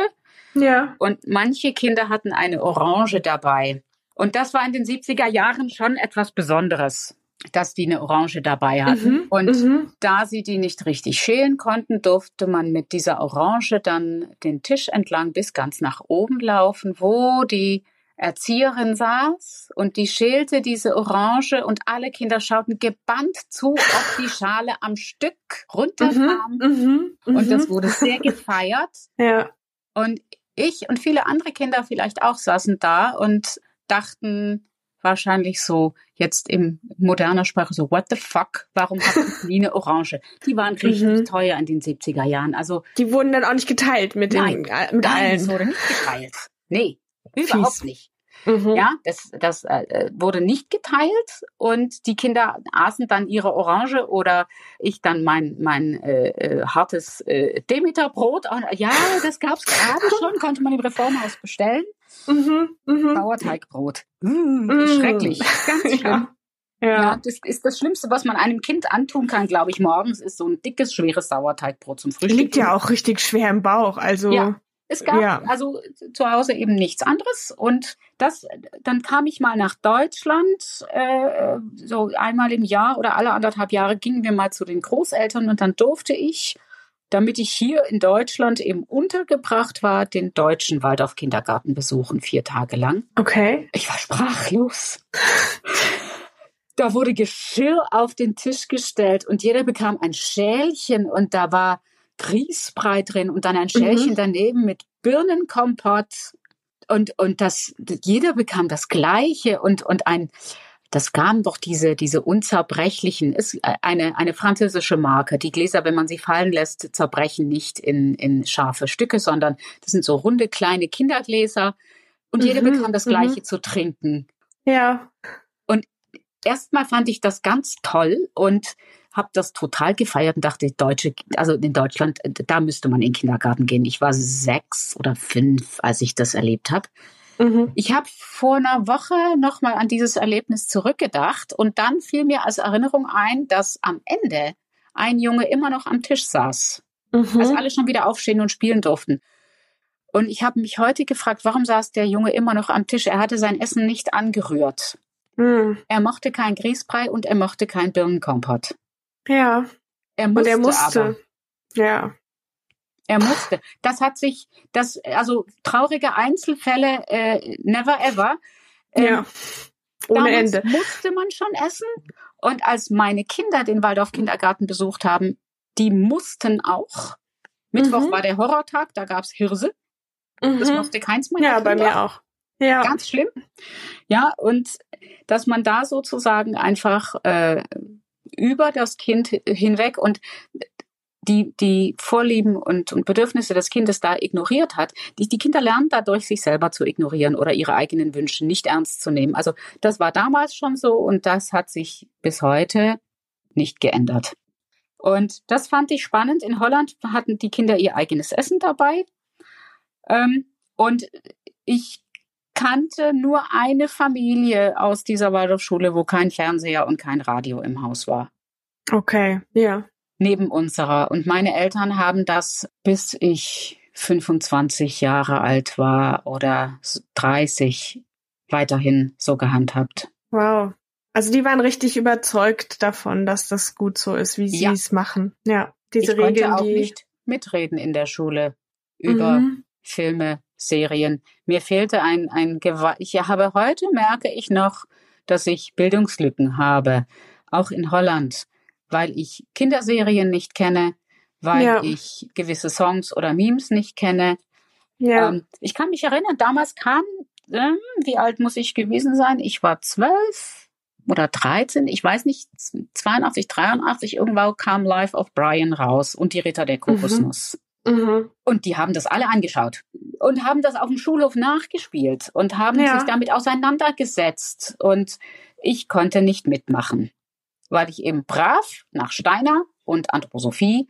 Ja. Und manche Kinder hatten eine Orange dabei. Und das war in den 70er Jahren schon etwas Besonderes, dass die eine Orange dabei hatten. Mhm. Und Mhm. da sie die nicht richtig schälen konnten, durfte man mit dieser Orange dann den Tisch entlang bis ganz nach oben laufen, wo die Erzieherin saß und die schälte diese Orange und alle Kinder schauten gebannt zu, ob die Schale am Stück runterkam. Mhm. Mhm. Und das wurde sehr gefeiert. Ja. Und ich und viele andere Kinder vielleicht auch saßen da und dachten wahrscheinlich so jetzt in moderner Sprache so, what the fuck, warum hat ich nie eine Orange? Die waren richtig Mhm. teuer in den 70er Jahren. Also Die wurden dann auch nicht geteilt mit, den, Nein. äh, mit nein, es allen. wurde nicht geteilt. Nee, überhaupt nicht. Mhm. Ja, das, das äh, wurde nicht geteilt und die Kinder aßen dann ihre Orange oder ich dann mein, mein äh, äh, hartes äh, Demeterbrot. Und, ja, das gab's gerade schon, konnte man im Reformhaus bestellen. Mhm. Mhm. Sauerteigbrot. Mm. Schrecklich. Ganz schlimm. Ja. Ja. Ja. das ist das Schlimmste, was man einem Kind antun kann, glaube ich, morgens, ist so ein dickes, schweres Sauerteigbrot zum Frühstück. Liegt ja auch richtig schwer im Bauch. Also. Ja. Es gab Ja. also zu Hause eben nichts anderes und das, dann kam ich mal nach Deutschland, äh, so einmal im Jahr oder alle anderthalb Jahre gingen wir mal zu den Großeltern und dann durfte ich, damit ich hier in Deutschland eben untergebracht war, den deutschen Waldorf Kindergarten besuchen, vier Tage lang. Okay. Ich war sprachlos. Da wurde Geschirr auf den Tisch gestellt und jeder bekam ein Schälchen und da war Grießbrei drin und dann ein Schälchen Mhm. daneben mit Birnenkompott und und das jeder bekam das gleiche und und ein das gaben doch diese diese unzerbrechlichen ist eine eine französische Marke. Die Gläser, wenn man sie fallen lässt, zerbrechen nicht in in scharfe Stücke, sondern das sind so runde kleine Kindergläser und jeder Mhm, bekam das mhm. gleiche zu trinken Ja. erstmal fand ich das ganz toll und habe das total gefeiert und dachte, Deutsche, also in Deutschland, da müsste man in den Kindergarten gehen. Ich war sechs oder fünf, als ich das erlebt habe. Mhm. Ich habe vor einer Woche nochmal an dieses Erlebnis zurückgedacht und dann fiel mir als Erinnerung ein, dass am Ende ein Junge immer noch am Tisch saß, als Mhm. alle schon wieder aufstehen und spielen durften. Und ich habe mich heute gefragt, warum saß der Junge immer noch am Tisch? Er hatte sein Essen nicht angerührt. Mhm. Er mochte kein Grießbrei und er mochte kein Birnenkompott. Ja. Er Und musste, er musste. aber. Ja. Er musste. Das hat sich, das, also traurige Einzelfälle, äh, never ever. Ähm, Ja. Ohne Ende. musste man schon essen. Und als meine Kinder den Waldorf Kindergarten besucht haben, die mussten auch. Mittwoch Mhm. war der Horrortag, da gab's Hirse. Das Mhm. mochte keins meiner Ja, bei Kinder. mir auch. Ja. Ganz schlimm. Ja, und dass man da sozusagen einfach äh, über das Kind hinweg und die, die Vorlieben und, und Bedürfnisse des Kindes da ignoriert hat. Die, die Kinder lernen dadurch, sich selber zu ignorieren oder ihre eigenen Wünsche nicht ernst zu nehmen. Also das war damals schon so und das hat sich bis heute nicht geändert. Und das fand ich spannend. In Holland hatten die Kinder ihr eigenes Essen dabei. Ähm, und ich kannte nur eine Familie aus dieser Waldorfschule, wo kein Fernseher und kein Radio im Haus war. Okay. Ja. Neben unserer. Und meine Eltern haben das, bis ich 25 Jahre alt war oder 30, weiterhin so gehandhabt. Wow. Also die waren richtig überzeugt davon, dass das gut so ist, wie sie Ja. es machen. Ja. Diese ich konnte Regeln, auch die. nicht mitreden in der Schule über Mhm. Filme, Serien. Mir fehlte ein, ein Gewa ich habe heute merke ich noch, dass ich Bildungslücken habe, auch in Holland, weil ich Kinderserien nicht kenne, weil ja. ich gewisse Songs oder Memes nicht kenne. Ja. Ähm, ich kann mich erinnern, damals kam, ähm, wie alt muss ich gewesen sein? Ich war zwölf oder 13, ich weiß nicht, 82, 83, irgendwann kam Life of Brian raus und die Ritter der Kokosnuss. Mhm. Mhm. Und die haben das alle angeschaut und haben das auf dem Schulhof nachgespielt und haben ja. sich damit auseinandergesetzt. Und ich konnte nicht mitmachen, weil ich eben brav nach Steiner und Anthroposophie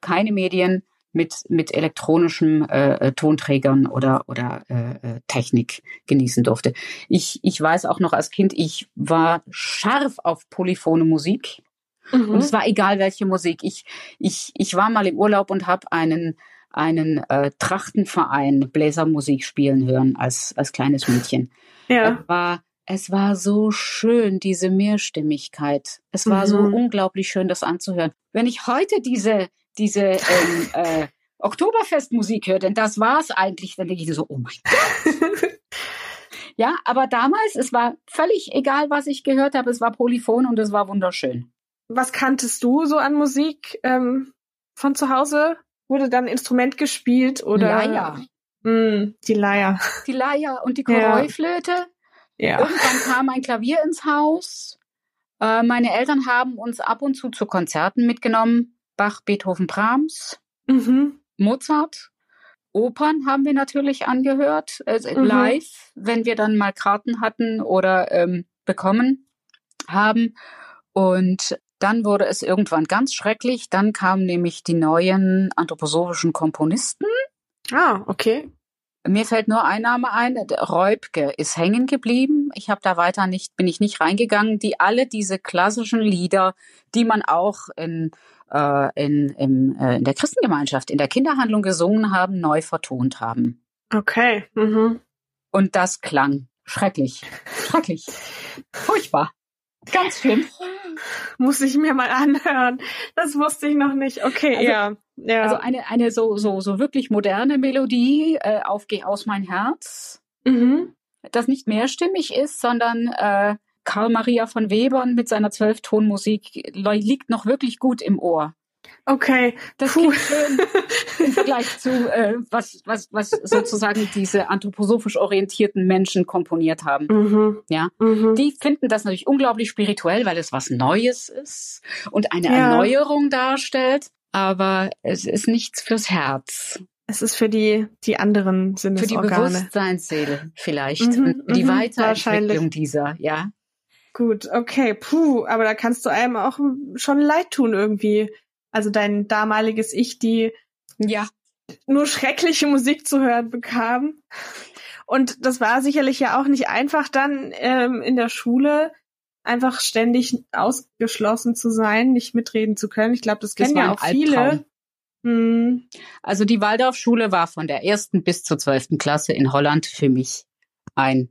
keine Medien mit, mit elektronischen äh, Tonträgern oder, oder äh, äh, Technik genießen durfte. Ich, ich weiß auch noch als Kind, ich war scharf auf polyphone Musik. Mhm. Und es war egal, welche Musik. Ich, ich, ich war mal im Urlaub und habe einen, einen äh, Trachtenverein Bläsermusik spielen hören als, als kleines Mädchen. Ja. Es war, es war so schön, diese Mehrstimmigkeit. Es war mhm. so unglaublich schön, das anzuhören. Wenn ich heute diese, diese ähm, äh, Oktoberfestmusik höre, denn das war es eigentlich, dann denke ich so, oh mein Gott. ja, aber damals, es war völlig egal, was ich gehört habe, es war Polyphon und es war wunderschön. Was kanntest du so an Musik ähm, von zu Hause? Wurde dann Instrument gespielt oder? Leier. Mm, die Leier. Die Leier und die Korreuflöte. Ja. Irgendwann kam ein Klavier ins Haus. Äh, meine Eltern haben uns ab und zu zu Konzerten mitgenommen. Bach, Beethoven, Brahms, mhm. Mozart. Opern haben wir natürlich angehört, äh, mhm. live, wenn wir dann mal Karten hatten oder ähm, bekommen haben. Und dann wurde es irgendwann ganz schrecklich. Dann kamen nämlich die neuen anthroposophischen Komponisten. Ah, okay. Mir fällt nur ein Name ein, Räubke ist hängen geblieben. Ich habe da weiter nicht, bin ich nicht reingegangen, die alle diese klassischen Lieder, die man auch in äh, in, im, äh, in der Christengemeinschaft, in der Kinderhandlung gesungen haben, neu vertont haben. Okay. Mhm. Und das klang schrecklich. Schrecklich. Furchtbar. Ganz schlimm. Muss ich mir mal anhören. Das wusste ich noch nicht. Okay, also, ja. ja. Also eine, eine so, so, so wirklich moderne Melodie äh, auf Geh aus mein Herz. Mhm. Das nicht mehrstimmig ist, sondern äh, Karl Maria von Webern mit seiner Zwölftonmusik liegt noch wirklich gut im Ohr. Okay. Das Puh. schön im Vergleich zu äh, was was was sozusagen diese anthroposophisch orientierten Menschen komponiert haben. Mhm. Ja, mhm. die finden das natürlich unglaublich spirituell, weil es was Neues ist und eine ja. Erneuerung darstellt. Aber es ist nichts fürs Herz. Es ist für die die anderen Sinnesorgane. Für die Bewusstseinsseele vielleicht. Mhm, die mhm, Weiterentwicklung dieser, ja. Gut, okay, puh, aber da kannst du einem auch schon leid tun irgendwie. Also dein damaliges Ich, die ja nur schreckliche Musik zu hören bekam. Und das war sicherlich ja auch nicht einfach dann ähm, in der Schule einfach ständig ausgeschlossen zu sein, nicht mitreden zu können. Ich glaube, das kennen ja auch viele. Hm. Also die Waldorfschule war von der ersten bis zur zwölften Klasse in Holland für mich ein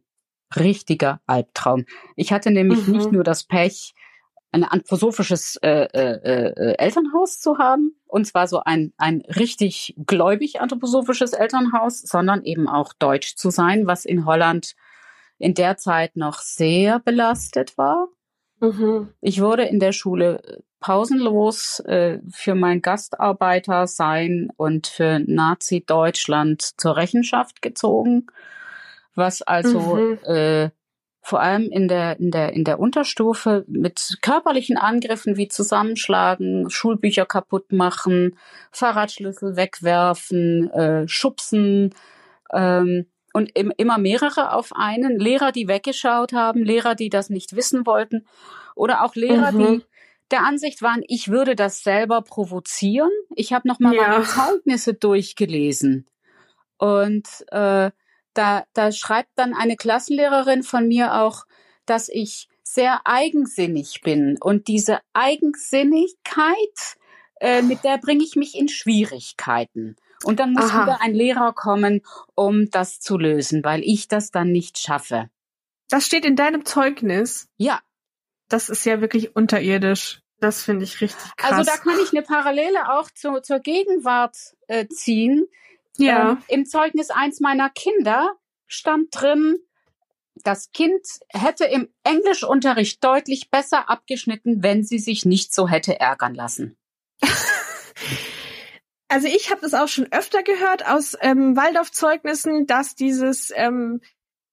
richtiger Albtraum. Ich hatte nämlich mhm. nicht nur das Pech, ein anthroposophisches äh, äh, äh, Elternhaus zu haben, und zwar so ein, ein richtig gläubig anthroposophisches Elternhaus, sondern eben auch deutsch zu sein, was in Holland in der Zeit noch sehr belastet war. Mhm. Ich wurde in der Schule pausenlos äh, für mein Gastarbeiter sein und für Nazi-Deutschland zur Rechenschaft gezogen was also mhm. äh, vor allem in der, in der, in der Unterstufe mit körperlichen Angriffen wie Zusammenschlagen, Schulbücher kaputt machen, Fahrradschlüssel wegwerfen, äh, schubsen, ähm, und im, immer mehrere auf einen. Lehrer, die weggeschaut haben, Lehrer, die das nicht wissen wollten oder auch Lehrer, mhm. die der Ansicht waren, ich würde das selber provozieren. Ich habe noch mal ja. meine Zeugnisse durchgelesen und äh, da, da schreibt dann eine Klassenlehrerin von mir auch, dass ich sehr eigensinnig bin. Und diese Eigensinnigkeit, äh, mit der bringe ich mich in Schwierigkeiten. Und dann muss Aha. wieder ein Lehrer kommen, um das zu lösen, weil ich das dann nicht schaffe. Das steht in deinem Zeugnis? Ja. Das ist ja wirklich unterirdisch. Das finde ich richtig krass. Also da kann ich eine Parallele auch zu, zur Gegenwart äh, ziehen Ja. Ähm, Im Zeugnis eins meiner Kinder stand drin, das Kind hätte im Englischunterricht deutlich besser abgeschnitten, wenn sie sich nicht so hätte ärgern lassen. Also ich habe das auch schon öfter gehört aus ähm, Waldorfzeugnissen, dass dieses ähm,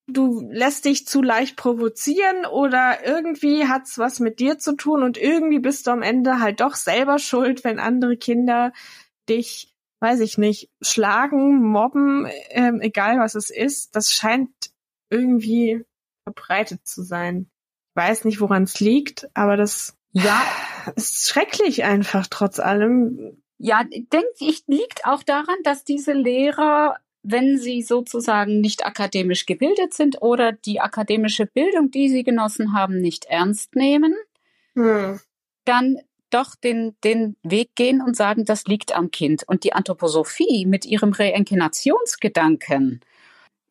du lässt dich zu leicht provozieren oder irgendwie hat's was mit dir zu tun und irgendwie bist du am Ende halt doch selber schuld, wenn andere Kinder dich, weiß ich nicht, schlagen, mobben, ähm, egal was es ist. Das scheint irgendwie verbreitet zu sein. Ich weiß nicht, woran es liegt, aber das Ja, ist schrecklich einfach trotz allem. Ja, denke ich, liegt auch daran, dass diese Lehrer, wenn sie sozusagen nicht akademisch gebildet sind oder die akademische Bildung, die sie genossen haben, nicht ernst nehmen, Hm. dann doch den, den Weg gehen und sagen, das liegt am Kind. Und die Anthroposophie mit ihrem Reinkarnationsgedanken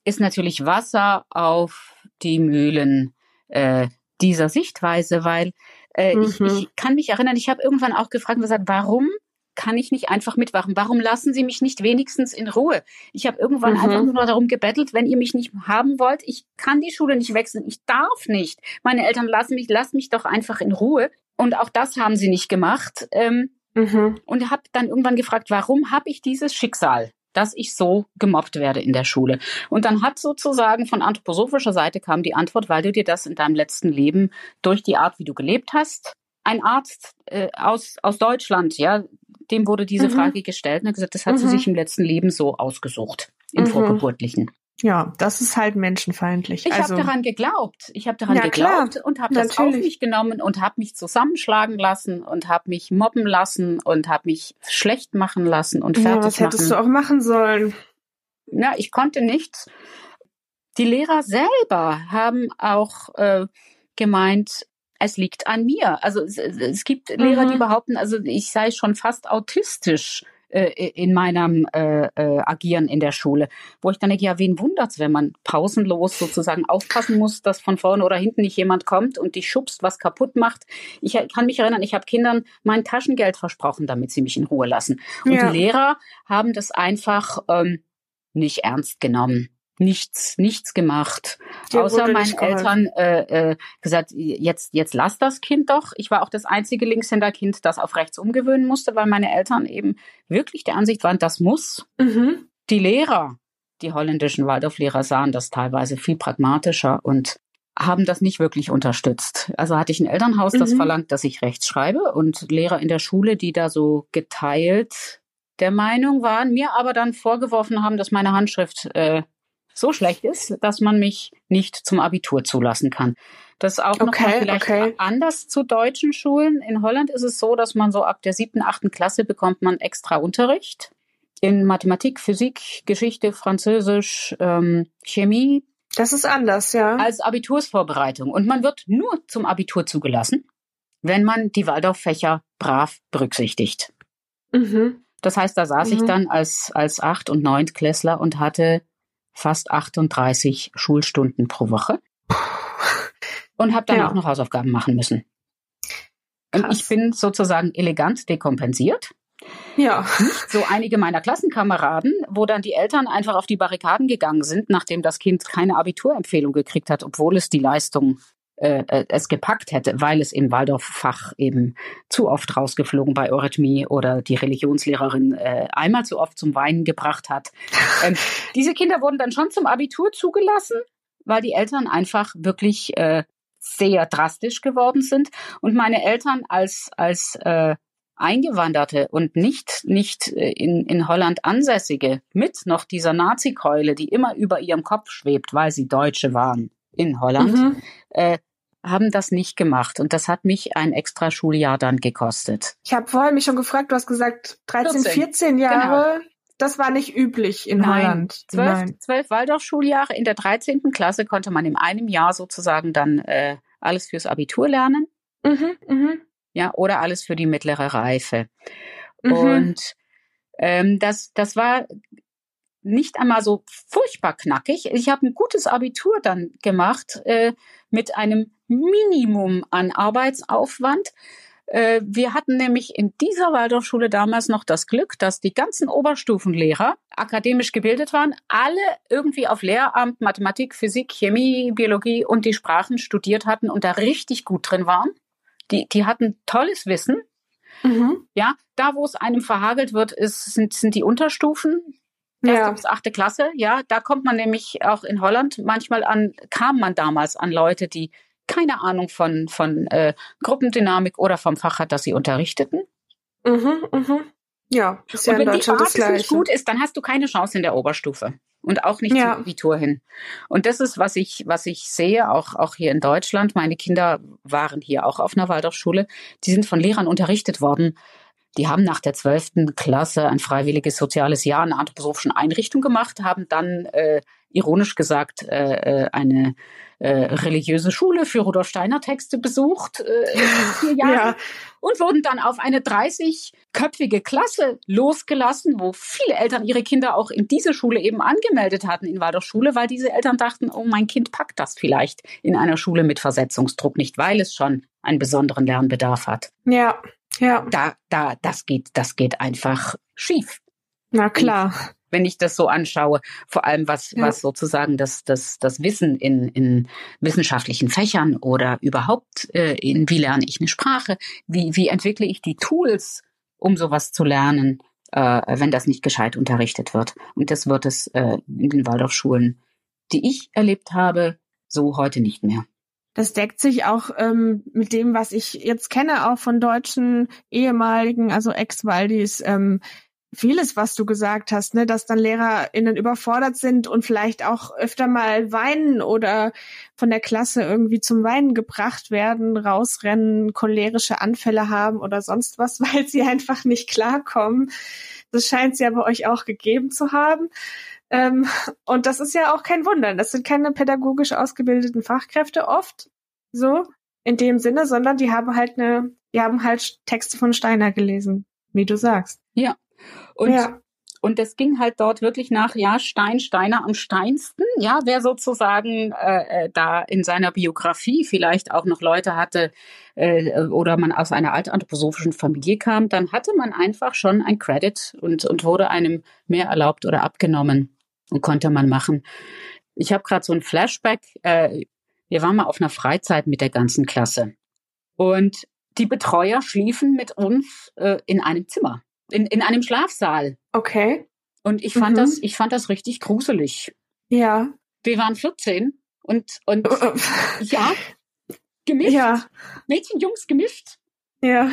ist natürlich Wasser auf die Mühlen äh, dieser Sichtweise, weil äh, ich, Mhm. ich kann mich erinnern, ich habe irgendwann auch gefragt und gesagt, warum kann ich nicht einfach mitwachen? Warum lassen Sie mich nicht wenigstens in Ruhe? Ich habe irgendwann Mhm. einfach nur darum gebettelt, wenn ihr mich nicht haben wollt, ich kann die Schule nicht wechseln, ich darf nicht. Meine Eltern lassen mich, lasst mich doch einfach in Ruhe. Und auch das haben sie nicht gemacht. Ähm, Mhm. und habe dann irgendwann gefragt, warum habe ich dieses Schicksal, dass ich so gemobbt werde in der Schule? Und dann hat sozusagen von anthroposophischer Seite kam die Antwort, weil du dir das in deinem letzten Leben durch die Art, wie du gelebt hast, ein Arzt äh, aus aus Deutschland, ja, dem wurde diese Mhm. Frage gestellt und er hat gesagt, das hat sie Mhm. sich im letzten Leben so ausgesucht, im Mhm. vorgeburtlichen. Ja, das ist halt menschenfeindlich. Ich also, habe daran geglaubt. Ich habe daran Ja, klar. geglaubt und habe das auf mich genommen und habe mich zusammenschlagen lassen und habe mich mobben lassen und habe mich schlecht machen lassen und ja, fertig was hättest machen. du auch machen sollen? Ja, ich konnte nichts. Die Lehrer selber haben auch äh, gemeint, es liegt an mir. Also es, es gibt Lehrer, die Mhm. behaupten, also ich sei schon fast autistisch äh, in meinem äh, äh, Agieren in der Schule, wo ich dann denke, ja, wen wundert's, wenn man pausenlos sozusagen aufpassen muss, dass von vorne oder hinten nicht jemand kommt und dich schubst, was kaputt macht. Ich kann mich erinnern, ich habe Kindern mein Taschengeld versprochen, damit sie mich in Ruhe lassen. Und Ja. die Lehrer haben das einfach ähm, nicht ernst genommen. Nichts, nichts gemacht. Dir Außer meinen. Eltern äh, äh, gesagt, jetzt, jetzt lass das Kind doch. Ich war auch das einzige Linkshänderkind, das auf rechts umgewöhnen musste, weil meine Eltern eben wirklich der Ansicht waren, das muss. Mhm. Die Lehrer, die holländischen Waldorflehrer sahen das teilweise viel pragmatischer und haben das nicht wirklich unterstützt. Also hatte ich ein Elternhaus, das Mhm. verlangt, dass ich rechts schreibe und Lehrer in der Schule, die da so geteilt der Meinung waren, mir aber dann vorgeworfen haben, dass meine Handschrift äh, so schlecht ist, dass man mich nicht zum Abitur zulassen kann. Das ist auch noch Okay, mal vielleicht okay. anders zu deutschen Schulen. In Holland ist es so, dass man so ab der siebten, achten Klasse bekommt man extra Unterricht in Mathematik, Physik, Geschichte, Französisch, ähm, Chemie Das ist anders, ja. als Abitursvorbereitung. Und man wird nur zum Abitur zugelassen, wenn man die Waldorffächer brav berücksichtigt. Mhm. Das heißt, da saß ich Mhm. dann als, als Acht- und Neuntklässler und hatte fast 38 Schulstunden pro Woche und habe dann Ja. auch noch Hausaufgaben machen müssen. Und Krass. ich bin sozusagen elegant dekompensiert. Ja. So einige meiner Klassenkameraden, wo dann die Eltern einfach auf die Barrikaden gegangen sind, nachdem das Kind keine Abiturempfehlung gekriegt hat, obwohl es die Leistung äh, äh, es gepackt hätte, weil es im Waldorf-Fach eben zu oft rausgeflogen bei Eurythmie oder die Religionslehrerin äh, einmal zu oft zum Weinen gebracht hat. Ähm, diese Kinder wurden dann schon zum Abitur zugelassen, weil die Eltern einfach wirklich äh, sehr drastisch geworden sind und meine Eltern als als äh, Eingewanderte und nicht, nicht äh, in, in Holland Ansässige mit noch dieser Nazi-Keule, die immer über ihrem Kopf schwebt, weil sie Deutsche waren in Holland, Mhm. äh, haben das nicht gemacht. Und das hat mich ein extra Schuljahr dann gekostet. Ich habe vorhin mich schon gefragt, du hast gesagt 13, 14. 14 Jahre. Das war nicht üblich in Holland. Zwölf, Nein. zwölf Waldorfschuljahre. In der 13. Klasse konnte man in einem Jahr sozusagen dann äh, alles fürs Abitur lernen. Mhm, mhm, Ja, oder alles für die mittlere Reife. mhm. Und ähm, das, das war nicht einmal so furchtbar knackig. Ich habe ein gutes Abitur dann gemacht äh, mit einem Minimum an Arbeitsaufwand. Äh, wir hatten nämlich in dieser Waldorfschule damals noch das Glück, dass die ganzen Oberstufenlehrer akademisch gebildet waren, alle irgendwie auf Lehramt Mathematik, Physik, Chemie, Biologie und die Sprachen studiert hatten und da richtig gut drin waren. Die, die hatten tolles Wissen. Mhm. Ja, da wo es einem verhagelt wird, ist, sind, sind die Unterstufen. Erste ja. bis achte Klasse, ja, da kommt man nämlich auch in Holland manchmal an, kam man damals an Leute, die keine Ahnung von, von äh, Gruppendynamik oder vom Fach hat, das sie unterrichteten. Mhm, mhm. Ja, ist ja und wenn in Deutschland die das Gleiche. nicht gut ist, dann hast du keine Chance in der Oberstufe und auch nicht ja. zum Abitur hin. Und das ist, was ich, was ich sehe, auch, auch hier in Deutschland. Meine Kinder waren hier auch auf einer Waldorfschule. Die sind von Lehrern unterrichtet worden. Die haben nach der zwölften Klasse ein freiwilliges soziales Jahr in einer anthroposophischen Einrichtung gemacht, haben dann äh, ironisch gesagt äh, äh eine äh, religiöse Schule für Rudolf Steiner Texte besucht, äh, vier Jahre, ja. und wurden dann auf eine 30-köpfige Klasse losgelassen, wo viele Eltern ihre Kinder auch in diese Schule eben angemeldet hatten in Waldorfschule, weil diese Eltern dachten, oh, mein Kind packt das vielleicht in einer Schule mit Versetzungsdruck nicht, weil es schon einen besonderen Lernbedarf hat. Ja, ja. Da, da, das geht, das geht einfach schief. Na klar wenn ich das so anschaue, vor allem was, ja. was sozusagen das, das, das Wissen in, in wissenschaftlichen Fächern oder überhaupt äh, in wie lerne ich eine Sprache, wie, wie entwickle ich die Tools, um sowas zu lernen, äh, wenn das nicht gescheit unterrichtet wird. Und das wird es äh, in den Waldorfschulen, die ich erlebt habe, so heute nicht mehr. Das deckt sich auch ähm, mit dem, was ich jetzt kenne, auch von deutschen ehemaligen, also Ex-Waldis, ähm, vieles, was du gesagt hast, ne, dass dann LehrerInnen überfordert sind und vielleicht auch öfter mal weinen oder von der Klasse irgendwie zum Weinen gebracht werden, rausrennen, cholerische Anfälle haben oder sonst was, weil sie einfach nicht klarkommen. Das scheint es ja bei euch auch gegeben zu haben. Ähm, und das ist ja auch kein Wunder. Das sind keine pädagogisch ausgebildeten Fachkräfte oft so in dem Sinne, sondern die haben halt eine, die haben halt Texte von Steiner gelesen, wie du sagst. Ja, und ja. Und es ging halt dort wirklich nach, ja, Stein, Steiner am steinsten. Ja, wer sozusagen äh, äh, da in seiner Biografie vielleicht auch noch Leute hatte äh, oder man aus einer altanthroposophischen Familie kam, dann hatte man einfach schon ein Credit und, und wurde einem mehr erlaubt oder abgenommen konnte man machen. Ich habe gerade so ein Flashback. Äh, wir waren mal auf einer Freizeit mit der ganzen Klasse. Und die Betreuer schliefen mit uns äh, in einem Zimmer in, in einem Schlafsaal. Okay. Und ich fand mhm. das, ich fand das richtig gruselig. Ja. Wir waren 14 und, und oh, oh. ja, gemischt. Ja. Mädchen, Jungs gemischt. Ja.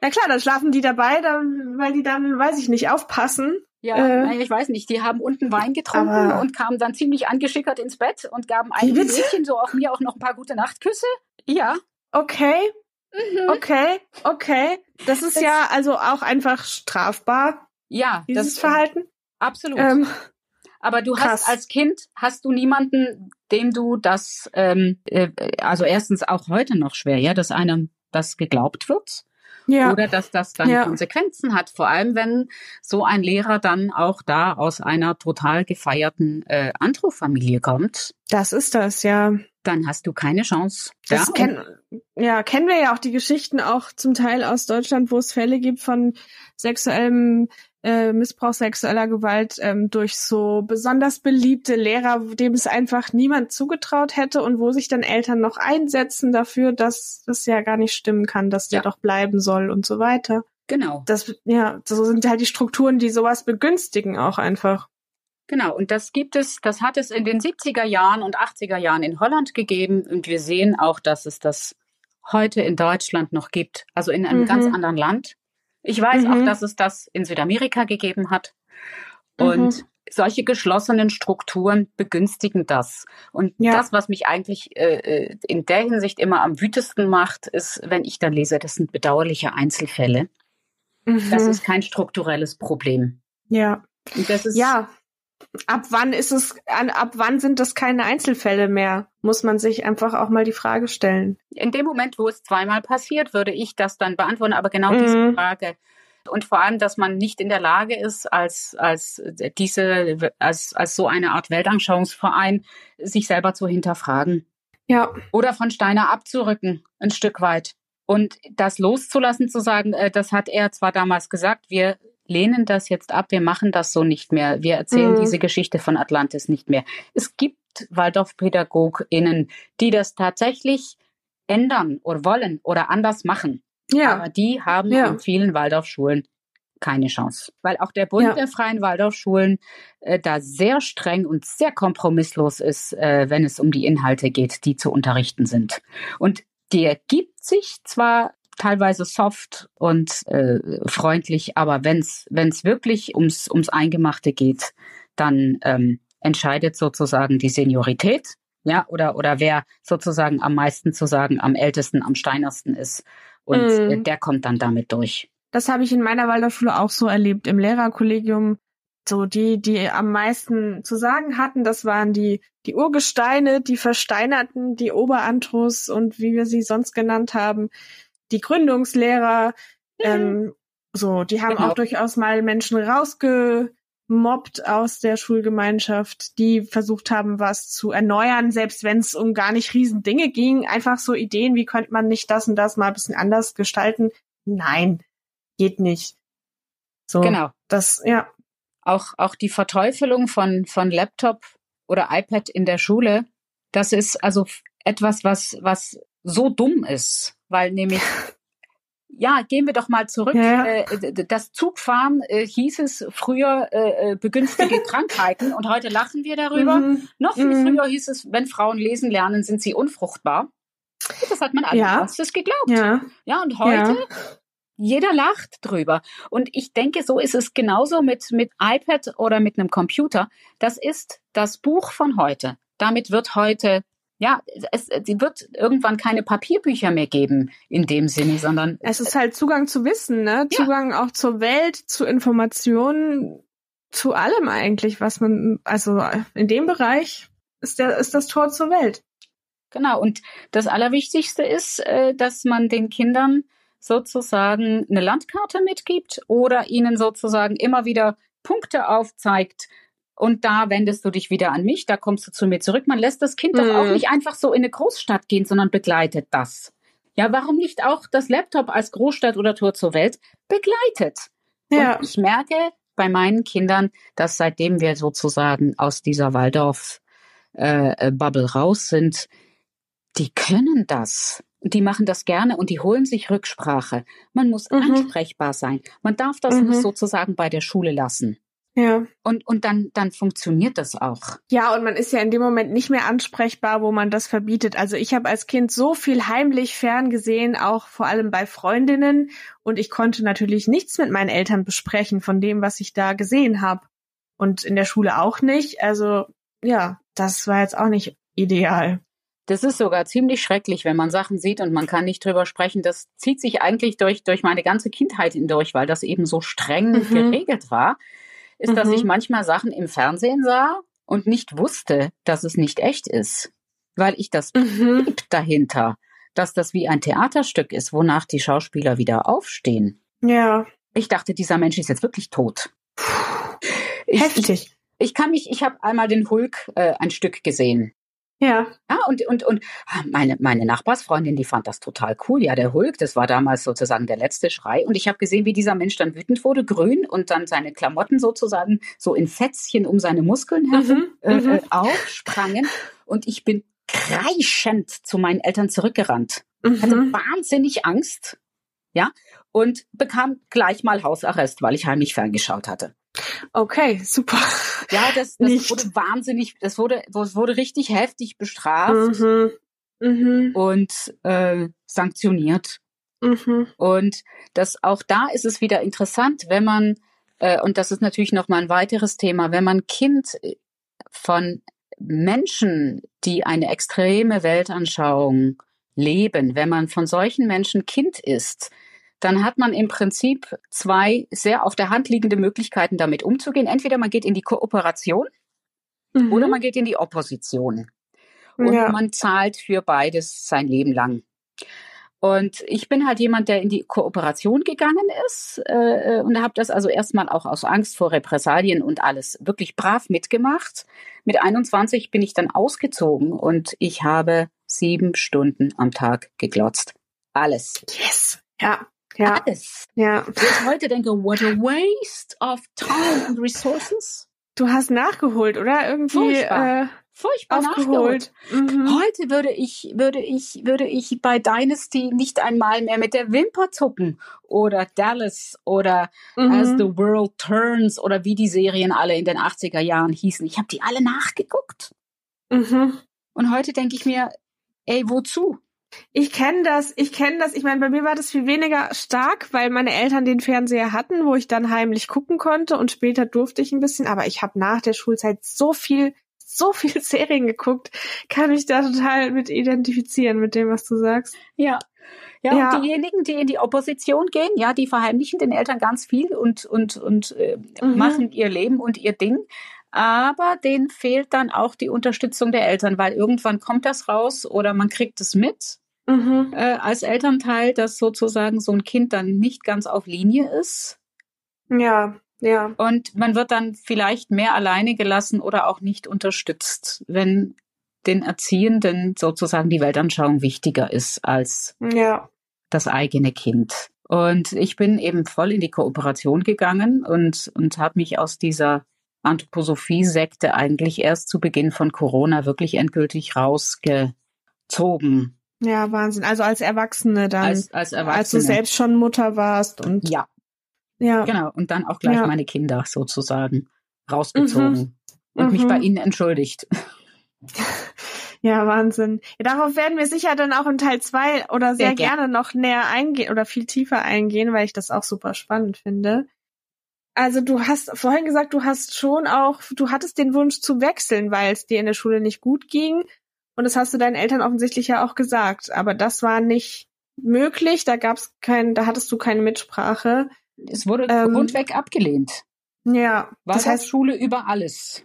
Na klar, dann schlafen die dabei, dann, weil die dann, weiß ich nicht, aufpassen. Ja, äh, ich weiß nicht. Die haben unten Wein getrunken und kamen dann ziemlich angeschickert ins Bett und gaben einem Mädchen so auch mir auch noch ein paar gute Nachtküsse. Ja. Okay. Mhm. Okay, okay. Das ist das ja also auch einfach strafbar. Ja, dieses das, Verhalten. Absolut. Ähm, aber du krass. hast als Kind hast du niemanden, dem du das, ähm, äh, also erstens auch heute noch schwer, ja, dass einem das geglaubt wird. Ja. Oder dass das dann ja. Konsequenzen hat, vor allem wenn so ein Lehrer dann auch da aus einer total gefeierten äh, Andro-Familie kommt. Das ist das, ja dann hast du keine Chance. Das ja, kenn, ja, kennen wir ja auch die Geschichten auch zum Teil aus Deutschland, wo es Fälle gibt von sexuellem äh, Missbrauch sexueller Gewalt ähm, durch so besonders beliebte Lehrer, dem es einfach niemand zugetraut hätte und wo sich dann Eltern noch einsetzen dafür, dass das ja gar nicht stimmen kann, dass der ja. doch bleiben soll und so weiter. Genau. Das, ja, so sind halt die Strukturen, die sowas begünstigen auch einfach. Genau, und das gibt es, das hat es in den 70er Jahren und 80er Jahren in Holland gegeben und wir sehen auch, dass es das heute in Deutschland noch gibt, also in einem mhm. ganz anderen Land. Ich weiß mhm. auch, dass es das in Südamerika gegeben hat. Und mhm. solche geschlossenen Strukturen begünstigen das. Und ja. das, was mich eigentlich äh, äh, in der Hinsicht immer am wütesten macht, ist, wenn ich dann lese, das sind bedauerliche Einzelfälle. Das mhm. ist kein strukturelles Problem. Ja. Und das ist ja ab wann ist es, ab wann sind das keine Einzelfälle mehr? Muss man sich einfach auch mal die Frage stellen. In dem Moment, wo es zweimal passiert, würde ich das dann beantworten, aber genau mhm. diese Frage. Und vor allem, dass man nicht in der Lage ist, als, als diese, als, als so eine Art Weltanschauungsverein, sich selber zu hinterfragen. Ja. Oder von Steiner abzurücken, ein Stück weit Und das loszulassen, zu sagen, äh, das hat er zwar damals gesagt, wir lehnen das jetzt ab, wir machen das so nicht mehr, wir erzählen mhm. diese Geschichte von Atlantis nicht mehr. Es gibt WaldorfpädagogInnen, die das tatsächlich ändern oder wollen oder anders machen. Ja. Aber die haben ja. an vielen Waldorfschulen keine Chance. Weil auch der Bund ja. der freien Waldorfschulen äh, da sehr streng und sehr kompromisslos ist, äh, wenn es um die Inhalte geht, die zu unterrichten sind. Und der gibt sich zwar teilweise soft und äh, freundlich, aber wenn es wirklich ums, ums Eingemachte geht, dann ähm, entscheidet sozusagen die Seniorität, ja, oder, oder wer sozusagen am meisten zu sagen, am ältesten, am steinersten ist. Und mm. der kommt dann damit durch. Das habe ich in meiner Waldorfschule auch so erlebt. Im Lehrerkollegium, so die, die am meisten zu sagen hatten, das waren die, die Urgesteine, die Versteinerten, die Oberantros und wie wir sie sonst genannt haben, die Gründungslehrer. Mhm. Ähm, so, die haben genau. auch durchaus mal Menschen rausgemobbt aus der Schulgemeinschaft, die versucht haben, was zu erneuern, selbst wenn es um gar nicht riesen Dinge ging. Einfach so Ideen, wie könnte man nicht das und das mal ein bisschen anders gestalten. Nein, geht nicht. So, genau. Das, ja. Auch, auch die Verteufelung von, von Laptop oder iPad in der Schule, das ist also etwas, was, was so dumm ist, weil nämlich ja, gehen wir doch mal zurück. Ja. Äh, das Zugfahren äh, hieß es früher äh, begünstige Krankheiten und heute lachen wir darüber. Mhm. Noch viel mhm. früher hieß es, wenn Frauen lesen lernen, sind sie unfruchtbar. Das hat man alles ja. geglaubt. Ja. ja, und heute ja jeder lacht drüber. Und ich denke, so ist es genauso mit, mit iPad oder mit einem Computer. Das ist das Buch von heute. Damit wird heute ja, es, sie wird irgendwann keine Papierbücher mehr geben in dem Sinne, sondern es ist halt Zugang zu Wissen, ne? Ja. Zugang auch zur Welt, zu Informationen, zu allem eigentlich, was man, also in dem Bereich ist der ist das Tor zur Welt. Genau. Und das Allerwichtigste ist, äh, dass man den Kindern sozusagen eine Landkarte mitgibt oder ihnen sozusagen immer wieder Punkte aufzeigt, und da wendest du dich wieder an mich, da kommst du zu mir zurück. Man lässt das Kind mhm. doch auch mhm. nicht einfach so in eine Großstadt gehen, sondern begleitet das. Ja, warum nicht auch das Laptop als Großstadt oder Tor zur Welt begleitet? Ja. Und ich merke bei meinen Kindern, dass seitdem wir sozusagen aus dieser Waldorf-Bubble äh, raus sind, die können das. Die machen das gerne und die holen sich Rücksprache. Man muss mhm. ansprechbar sein. Man darf das mhm. nicht sozusagen bei der Schule lassen. Ja. Und, und dann, dann funktioniert das auch. Ja, und man ist ja in dem Moment nicht mehr ansprechbar, wo man das verbietet. Also ich habe als Kind so viel heimlich ferngesehen, auch vor allem bei Freundinnen. Und ich konnte natürlich nichts mit meinen Eltern besprechen von dem, was ich da gesehen habe. Und in der Schule auch nicht. Also ja, das war jetzt auch nicht ideal. Das ist sogar ziemlich schrecklich, wenn man Sachen sieht und man kann nicht drüber sprechen. Das zieht sich eigentlich durch, durch meine ganze Kindheit hindurch, weil das eben so streng mhm. geregelt war, ist, mhm. dass ich mhm. manchmal Sachen im Fernsehen sah und nicht wusste, dass es nicht echt ist, weil ich das mhm. dahinter, dass das wie ein Theaterstück ist, wonach die Schauspieler wieder aufstehen. Ja. Ich dachte, dieser Mensch ist jetzt wirklich tot. Ich, Heftig. Ich, ich kann mich, ich habe einmal den Hulk äh, ein Stück gesehen. Ja. Ja, und, und, und ah, meine, meine Nachbarsfreundin, die fand das total cool. Ja, der Hulk, das war damals sozusagen der letzte Schrei. Und ich habe gesehen, wie dieser Mensch dann wütend wurde, grün und dann seine Klamotten sozusagen so in Fetzchen um seine Muskeln herum mhm, äh, mhm. äh, aufsprangen. Und ich bin kreischend zu meinen Eltern zurückgerannt. Mhm. Hatte wahnsinnig Angst. Ja, und bekam gleich mal Hausarrest, weil ich heimlich ferngeschaut hatte. Okay, super. Ja, das, das wurde wahnsinnig, das wurde, das wurde richtig heftig bestraft mhm. Mhm. und äh, sanktioniert. Mhm. Und das auch da ist es wieder interessant, wenn man äh, und das ist natürlich noch mal ein weiteres Thema, wenn man Kind von Menschen, die eine extreme Weltanschauung leben, wenn man von solchen Menschen Kind ist, dann hat man im Prinzip zwei sehr auf der Hand liegende Möglichkeiten, damit umzugehen. Entweder man geht in die Kooperation mhm. oder man geht in die Opposition. Und ja. man zahlt für beides sein Leben lang. Und ich bin halt jemand, der in die Kooperation gegangen ist äh, äh und habe das also erstmal auch aus Angst vor Repressalien und alles wirklich brav mitgemacht. Mit 21 bin ich dann ausgezogen und ich habe sieben Stunden am Tag geglotzt. alles. Yes. Ja. Ja. Alles. Ja. Ich heute denke, what a waste of time and resources. Du hast nachgeholt, oder? Irgendwie Furchtbar. äh, Furchtbar nachgeholt. Mhm. Heute würde ich, würde ich, würde ich bei Dynasty nicht einmal mehr mit der Wimper zucken. Oder Dallas oder As Mhm. the World Turns oder wie die Serien alle in den 80er Jahren hießen. Ich habe die alle nachgeguckt. Mhm. Und heute denke ich mir, ey, wozu? Ich kenne das, ich kenne das. Ich meine, bei mir war das viel weniger stark, weil meine Eltern den Fernseher hatten, wo ich dann heimlich gucken konnte und später durfte ich ein bisschen. Aber ich habe nach der Schulzeit so viel, so viel Serien geguckt, kann mich da total mit identifizieren mit dem, was du sagst. Ja. Ja, Ja. und diejenigen, die in die Opposition gehen, ja, die verheimlichen den Eltern ganz viel und, und, und äh, Mhm. machen ihr Leben und ihr Ding. Aber denen fehlt dann auch die Unterstützung der Eltern, weil irgendwann kommt das raus oder man kriegt es mit Mhm. äh, als Elternteil, dass sozusagen so ein Kind dann nicht ganz auf Linie ist. Ja, ja. Und man wird dann vielleicht mehr alleine gelassen oder auch nicht unterstützt, wenn den Erziehenden sozusagen die Weltanschauung wichtiger ist als Ja. das eigene Kind. Und ich bin eben voll in die Kooperation gegangen und, und habe mich aus dieser Anthroposophie-Sekte eigentlich erst zu Beginn von Corona wirklich endgültig rausgezogen. Ja, Wahnsinn. Also als Erwachsene dann. Als, als Erwachsene. als du selbst schon Mutter warst und Ja, ja. genau. Und dann auch gleich Ja. meine Kinder sozusagen rausgezogen und mich Mhm. bei ihnen entschuldigt. Ja, Wahnsinn. Ja, darauf werden wir sicher dann auch in Teil zwei oder sehr, Sehr gern. gerne noch näher eingehen oder viel tiefer eingehen, weil ich das auch super spannend finde. Also du hast vorhin gesagt, du hast schon auch, du hattest den Wunsch zu wechseln, weil es dir in der Schule nicht gut ging. Und das hast du deinen Eltern offensichtlich ja auch gesagt. Aber das war nicht möglich. Da gab's kein, da hattest du keine Mitsprache. Es wurde Ähm, rundweg abgelehnt. Ja, das heißt, Schule über alles.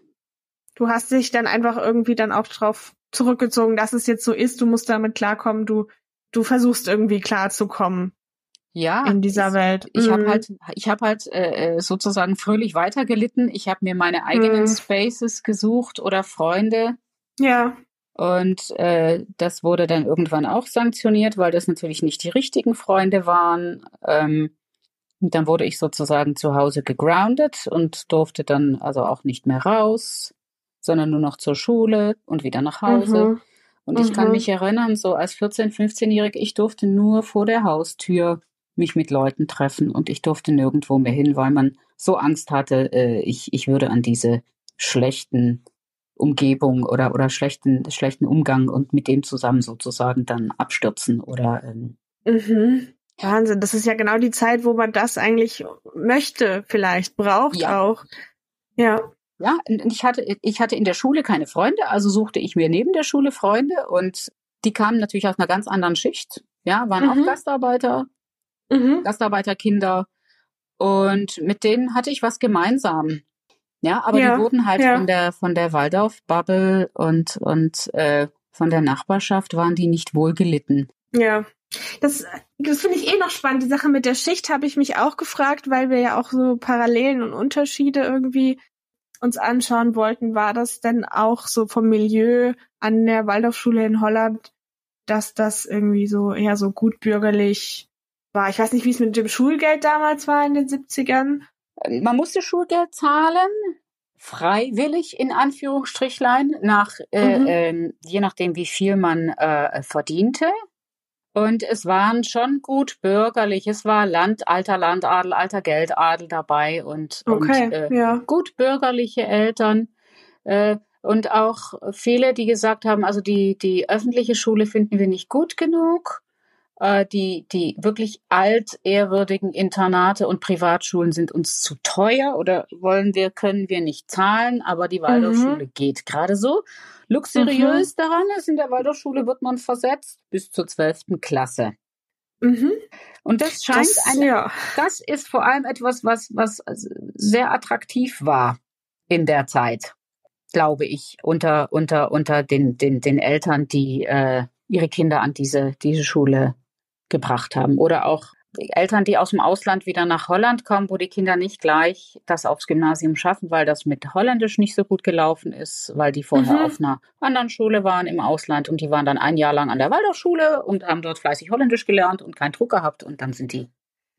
du hast dich dann einfach irgendwie dann auch drauf zurückgezogen, dass es jetzt so ist. Du musst damit klarkommen. Du, du versuchst irgendwie klarzukommen Ja, in dieser ich, Welt. Ich habe Mhm. halt, ich habe halt äh, äh, sozusagen fröhlich weitergelitten. Ich habe mir meine eigenen Mhm. Spaces gesucht oder Freunde. Ja, Und äh, das wurde dann irgendwann auch sanktioniert, weil das natürlich nicht die richtigen Freunde waren. Ähm, und dann wurde ich sozusagen zu Hause gegroundet und durfte dann also auch nicht mehr raus, sondern nur noch zur Schule und wieder nach Hause. Mhm. Und ich kann Mhm. mich erinnern, so als 14-, 15-Jährige, ich durfte nur vor der Haustür mich mit Leuten treffen und ich durfte nirgendwo mehr hin, weil man so Angst hatte, äh, ich, ich würde an diese schlechten Umgebung oder, oder schlechten, schlechten Umgang und mit dem zusammen sozusagen dann abstürzen oder ähm, Mhm. Wahnsinn. Das ist ja genau die Zeit, wo man das eigentlich möchte, vielleicht braucht Ja. auch. Ja. ja, und ich hatte, ich hatte in der Schule keine Freunde, also suchte ich mir neben der Schule Freunde und die kamen natürlich aus einer ganz anderen Schicht, ja, waren Mhm. auch Gastarbeiter, Mhm. Gastarbeiterkinder und mit denen hatte ich was gemeinsam. Ja, aber Ja, die wurden halt ja. von der von der Waldorf-Bubble und und äh, von der Nachbarschaft waren die nicht wohlgelitten. Ja. Das, das finde ich eh noch spannend. Die Sache mit der Schicht habe ich mich auch gefragt, weil wir ja auch so Parallelen und Unterschiede irgendwie uns anschauen wollten. War das denn auch so vom Milieu an der Waldorfschule in Holland, dass das irgendwie so eher so gutbürgerlich war? Ich weiß nicht, wie es mit dem Schulgeld damals war in den 70ern. Man musste Schulgeld zahlen, freiwillig in Anführungsstrichlein, nach äh, Mhm. ähm, je nachdem, wie viel man äh, verdiente. Und es waren schon gut bürgerlich. Es war Land, alter Landadel, alter Geldadel dabei und, Okay, und äh, ja. gut bürgerliche Eltern. Äh, und auch viele, die gesagt haben, also die, die öffentliche Schule finden wir nicht gut genug. Äh, die, die wirklich altehrwürdigen Internate und Privatschulen sind uns zu teuer oder wollen wir, können wir nicht zahlen, aber die Waldorfschule geht gerade so. Luxuriös daran ist, in der Waldorfschule wird man versetzt bis zur zwölften Klasse. Mhm. Und das scheint Das, eine ja. das ist vor allem etwas, was, was sehr attraktiv war in der Zeit, glaube ich, unter, unter, unter den, den, den Eltern, die äh, ihre Kinder an diese, diese Schule gebracht haben. Oder auch Eltern, die aus dem Ausland wieder nach Holland kommen, wo die Kinder nicht gleich das aufs Gymnasium schaffen, weil das mit Holländisch nicht so gut gelaufen ist, weil die vorher Mhm. auf einer anderen Schule waren im Ausland und die waren dann ein Jahr lang an der Waldorfschule und haben dort fleißig Holländisch gelernt und keinen Druck gehabt und dann sind die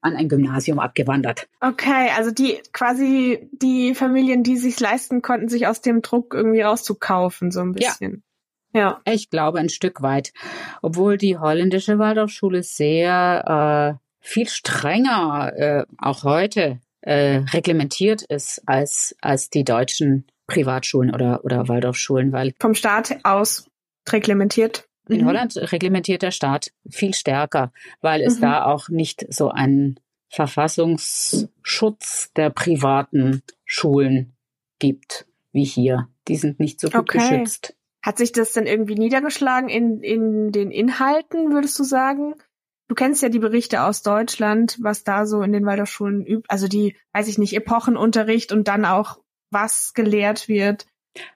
an ein Gymnasium abgewandert. Okay, also die quasi die Familien, die sich leisten konnten, sich aus dem Druck irgendwie rauszukaufen, so ein bisschen. Ja. Ich glaube ein Stück weit, obwohl die holländische Waldorfschule sehr äh, viel strenger äh, auch heute äh, reglementiert ist als als die deutschen Privatschulen oder oder Waldorfschulen, weil Vom Staat aus reglementiert. in Mhm. Holland reglementiert der Staat viel stärker, weil es Mhm. da auch nicht so einen Verfassungsschutz der privaten Schulen gibt wie hier. Die sind nicht so gut Okay. geschützt. Hat sich das denn irgendwie niedergeschlagen in, in den Inhalten, würdest du sagen? Du kennst ja die Berichte aus Deutschland, was da so in den Waldorfschulen übt, also die, weiß ich nicht, Epochenunterricht und dann auch was gelehrt wird.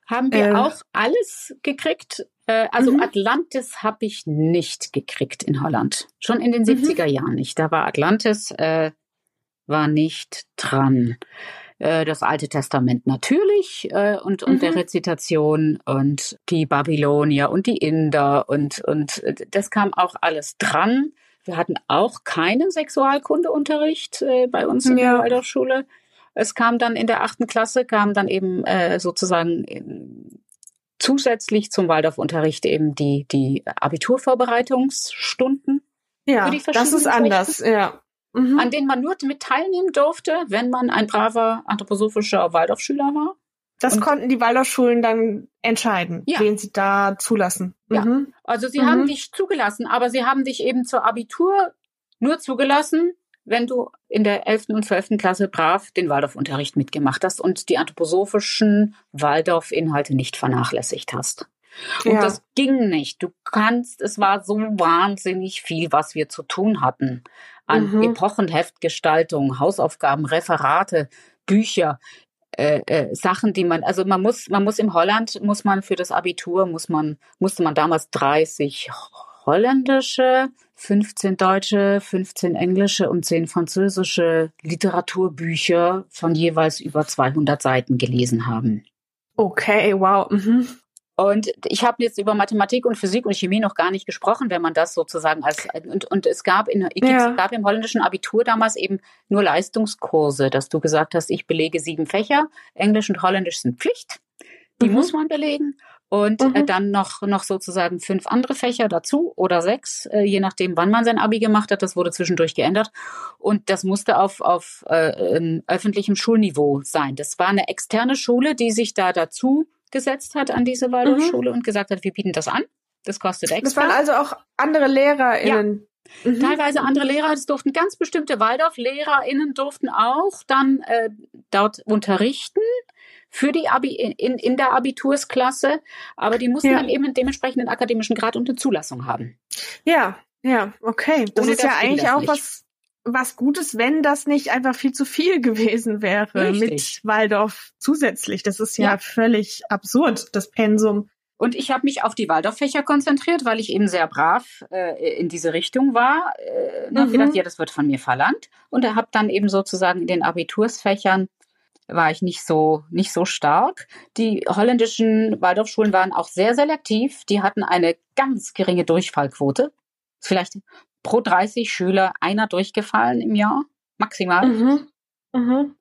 Haben wir Äh. auch alles gekriegt? Äh, also Mhm. Atlantis habe ich nicht gekriegt in Holland. Schon in den Mhm. 70er Jahren nicht. Da war Atlantis, äh, war nicht dran. Äh, das Alte Testament natürlich äh, und, und Mhm. der Rezitation und die Babylonier und die Inder und, und äh, das kam auch alles dran. Wir hatten auch keinen Sexualkundeunterricht äh, bei uns in Ja. der Waldorfschule. Es kam dann in der achten Klasse, kam dann eben äh, sozusagen ähm, zusätzlich zum Waldorfunterricht eben die, die Abiturvorbereitungsstunden, Ja, Für die das ist anders, ja. Mhm. an denen man nur mit teilnehmen durfte, wenn man ein braver anthroposophischer Waldorfschüler war. Das und- konnten die Waldorfschulen dann entscheiden, Ja. wen sie da zulassen. Ja. Mhm. Also sie Mhm. haben dich zugelassen, aber sie haben dich eben zur Abitur nur zugelassen, wenn du in der 11. und 12. Klasse brav den Waldorfunterricht mitgemacht hast und die anthroposophischen Waldorf-Inhalte nicht vernachlässigt hast. Und Ja. das ging nicht. Du kannst, es war so wahnsinnig viel, was wir zu tun hatten. An Mhm. Epochenheftgestaltung, Hausaufgaben, Referate, Bücher, äh, äh, Sachen, die man, also man muss, man muss im Holland, muss man für das Abitur, muss man, musste man damals 30 holländische, 15 deutsche, 15 englische und 10 französische Literaturbücher von jeweils über 200 Seiten gelesen haben. Okay, wow. Mhm. Und ich habe jetzt über Mathematik und Physik und Chemie noch gar nicht gesprochen, wenn man das sozusagen als und, und es gab in Ja. es gab im holländischen Abitur damals eben nur Leistungskurse, dass du gesagt hast, ich belege sieben Fächer, Englisch und Holländisch sind Pflicht, die Mhm. muss man belegen und Mhm. äh, dann noch noch sozusagen fünf andere Fächer dazu oder sechs, äh, je nachdem, wann man sein Abi gemacht hat. Das wurde zwischendurch geändert und das musste auf auf äh, ähm, öffentlichem Schulniveau sein. Das war eine externe Schule, die sich da dazu gesetzt hat an diese Waldorfschule und gesagt hat, wir bieten das an. Das kostet Das extra. waren also auch andere LehrerInnen. Mhm. Teilweise andere Lehrer, es durften ganz bestimmte Waldorf-LehrerInnen durften auch dann äh, dort unterrichten für die Abi in, in der Abitursklasse, aber die mussten Ja. dann eben einen dementsprechenden akademischen Grad und eine Zulassung haben. Ja, ja, okay. Das Ohne ist ja das ging eigentlich das auch nicht. was, was Gutes, wenn das nicht einfach viel zu viel gewesen wäre Richtig. mit Waldorf zusätzlich. Das ist ja, Ja. völlig absurd, das Pensum. Und ich habe mich auf die Waldorffächer konzentriert, weil ich eben sehr brav äh, in diese Richtung war. Äh, Mhm. gedacht, ja, das wird von mir verlangt. Und habe dann eben sozusagen in den Abitursfächern war ich nicht so nicht so stark. Die holländischen Waldorfschulen waren auch sehr selektiv. Die hatten eine ganz geringe Durchfallquote. Vielleicht pro 30 Schüler einer durchgefallen im Jahr maximal Mhm. Mhm.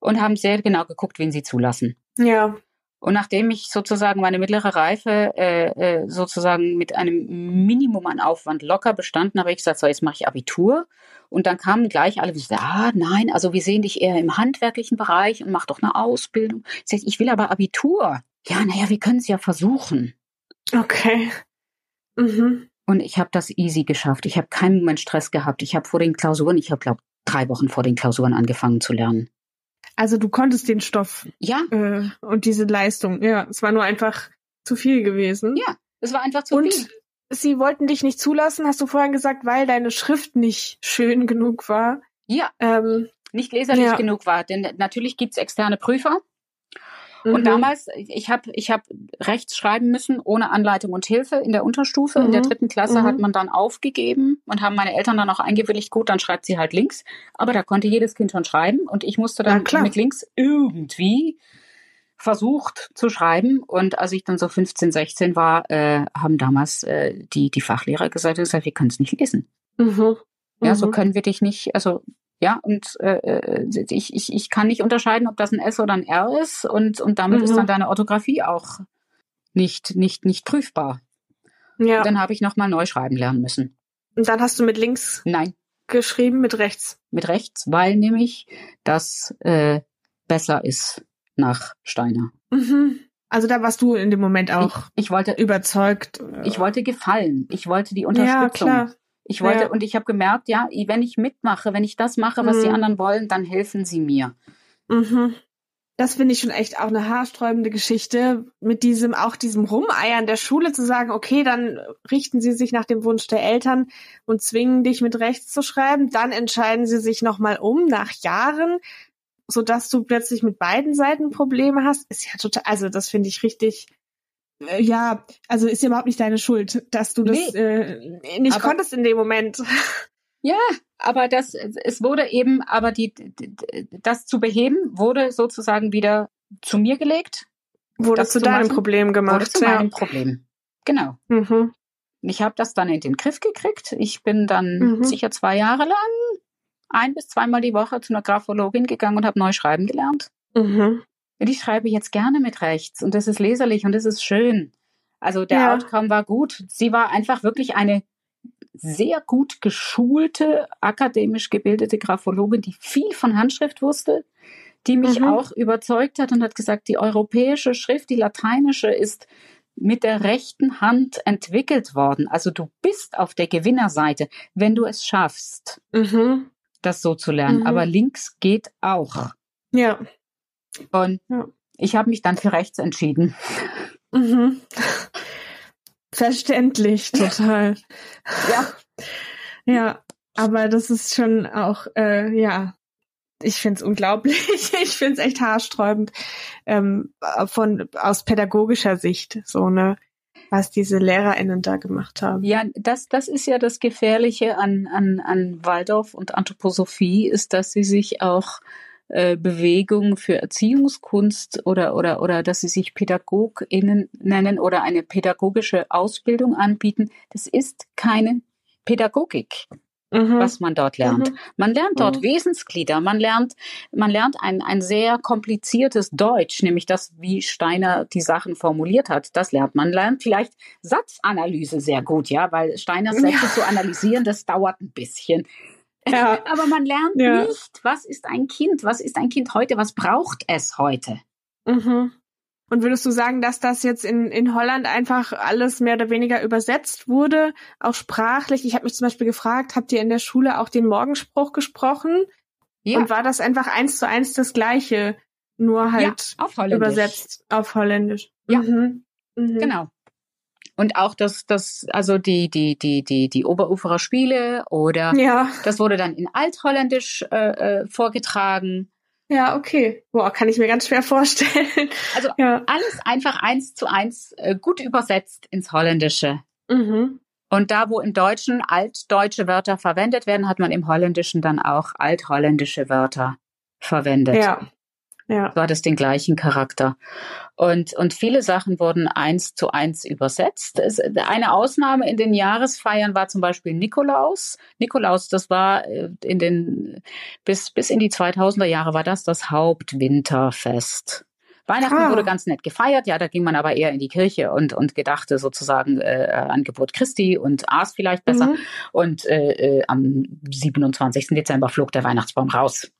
und haben sehr genau geguckt, wen sie zulassen. Ja. Und nachdem ich sozusagen meine mittlere Reife äh, äh, sozusagen mit einem Minimum an Aufwand locker bestanden habe, ich gesagt, so jetzt mache ich Abitur. Und dann kamen gleich alle, die sagten, ah nein, also wir sehen dich eher im handwerklichen Bereich und mach doch eine Ausbildung. Ich sag, ich will aber Abitur. Ja, naja, wir können es ja versuchen. Okay. Mhm. Und ich habe das easy geschafft. Ich habe keinen Moment Stress gehabt. Ich habe vor den Klausuren, ich habe glaube drei Wochen vor den Klausuren angefangen zu lernen. Also du konntest den Stoff Ja, äh, und diese Leistung. Ja, es war nur einfach zu viel gewesen. Ja, es war einfach zu und viel. sie wollten dich nicht zulassen, hast du vorhin gesagt, weil deine Schrift nicht schön genug war. Ja, Ähm, nicht leserlich Ja. genug war. Denn natürlich gibt's externe Prüfer. Mhm. Und damals, ich habe ich hab rechts schreiben müssen, ohne Anleitung und Hilfe in der Unterstufe. Mhm. In der mhm. dritten Klasse mhm. hat man dann aufgegeben und haben meine Eltern dann auch eingewilligt, gut, dann schreibt sie halt links. Aber da konnte jedes Kind schon schreiben und ich musste dann mit links irgendwie versucht zu schreiben. Und als ich dann so 15, 16 war, äh, haben damals äh, die, die Fachlehrer gesagt, gesagt wir können es nicht lesen. Mhm. Ja, so mhm. können wir dich nicht, also ja, und äh, äh, ich, ich, ich kann nicht unterscheiden, ob das ein S oder ein R ist und, und damit mhm. ist dann deine Orthographie auch nicht, nicht, nicht prüfbar. Ja. Und dann habe ich nochmal neu schreiben lernen müssen. Und dann hast du mit links Nein. geschrieben, mit rechts? Mit rechts, weil nämlich das äh, besser ist nach Steiner. Mhm. Also da warst du in dem Moment auch ich, ich wollte überzeugt. Ich wollte gefallen. Ich wollte die Unterstützung. Ja, klar. Ich wollte, ja. und ich habe gemerkt, ja, wenn ich mitmache, wenn ich das mache, was mhm. die anderen wollen, dann helfen sie mir. Mhm. Das finde ich schon echt auch eine haarsträubende Geschichte, mit diesem, auch diesem Rumeiern der Schule zu sagen, okay, dann richten sie sich nach dem Wunsch der Eltern und zwingen dich mit rechts zu schreiben, dann entscheiden sie sich nochmal um nach Jahren, so dass du plötzlich mit beiden Seiten Probleme hast, ist ja total, also das finde ich richtig, ja, also ist ja überhaupt nicht deine Schuld, dass du das nee, äh, nicht aber, konntest in dem Moment. Ja, aber das, es wurde eben, aber die, das zu beheben, wurde sozusagen wieder zu mir gelegt. Wurde zu, zu deinem machen, Problem gemacht. Wurde zu ja. meinem Problem. Genau. Mhm. Ich habe das dann in den Griff gekriegt. Ich bin dann mhm. sicher zwei Jahre lang ein bis zweimal die Woche zu einer Graphologin gegangen und habe neu schreiben gelernt. Mhm. Und ich schreibe jetzt gerne mit rechts und das ist leserlich und das ist schön. Also der ja. Outcome war gut. Sie war einfach wirklich eine sehr gut geschulte, akademisch gebildete Graphologin, die viel von Handschrift wusste, die mich mhm. auch überzeugt hat und hat gesagt, die europäische Schrift, die lateinische, ist mit der rechten Hand entwickelt worden. Also du bist auf der Gewinnerseite, wenn du es schaffst, mhm. das so zu lernen. Mhm. Aber links geht auch. Ja. Und ja. ich habe mich dann für rechts entschieden. Mhm. Verständlich, total. ja. Ja, aber das ist schon auch, äh, ja, ich find's unglaublich. Ich find's echt haarsträubend ähm, von aus pädagogischer Sicht, so ne, was diese LehrerInnen da gemacht haben. Ja, das, das ist ja das Gefährliche an, an, an Waldorf und Anthroposophie, ist, dass sie sich auch äh, Bewegung für Erziehungskunst oder, oder, oder dass sie sich PädagogInnen nennen oder eine pädagogische Ausbildung anbieten. Das ist keine Pädagogik. Mhm. was man dort lernt. Mhm. Man lernt dort mhm. Wesensglieder, man lernt, man lernt ein, ein sehr kompliziertes Deutsch, nämlich das, wie Steiner die Sachen formuliert hat. Das lernt man. Lernt vielleicht Satzanalyse sehr gut, ja, weil Steiners Sätze ja. zu analysieren, das dauert ein bisschen. Ja. Aber man lernt ja. nicht, was ist ein Kind, was ist ein Kind heute, was braucht es heute. Mhm. Und würdest du sagen, dass das jetzt in, in Holland einfach alles mehr oder weniger übersetzt wurde, auch sprachlich? Ich habe mich zum Beispiel gefragt, habt ihr in der Schule auch den Morgenspruch gesprochen? Ja. Und war das einfach eins zu eins das Gleiche, nur halt ja, auf übersetzt auf Holländisch? Ja, mhm. Mhm. genau. Und auch das, das, also die, die, die, die, die Oberuferer Spiele oder ja. das wurde dann in Altholländisch äh, äh, vorgetragen. Ja, okay. Boah, kann ich mir ganz schwer vorstellen. Also ja. alles einfach eins zu eins äh, gut übersetzt ins Holländische. Mhm. Und da, wo im Deutschen altdeutsche Wörter verwendet werden, hat man im Holländischen dann auch altholländische Wörter verwendet. Ja. Ja. Hat es den gleichen Charakter. Und, und viele Sachen wurden eins zu eins übersetzt. Es, eine Ausnahme in den Jahresfeiern war zum Beispiel Nikolaus. Nikolaus, das war äh, in den, bis, bis in die 2000er Jahre war das das Hauptwinterfest. Weihnachten ah. wurde ganz nett gefeiert, ja, da ging man aber eher in die Kirche und, und gedachte sozusagen äh, an Geburt Christi und aß vielleicht besser. Mhm. Und äh, äh, am 27. Dezember flog der Weihnachtsbaum raus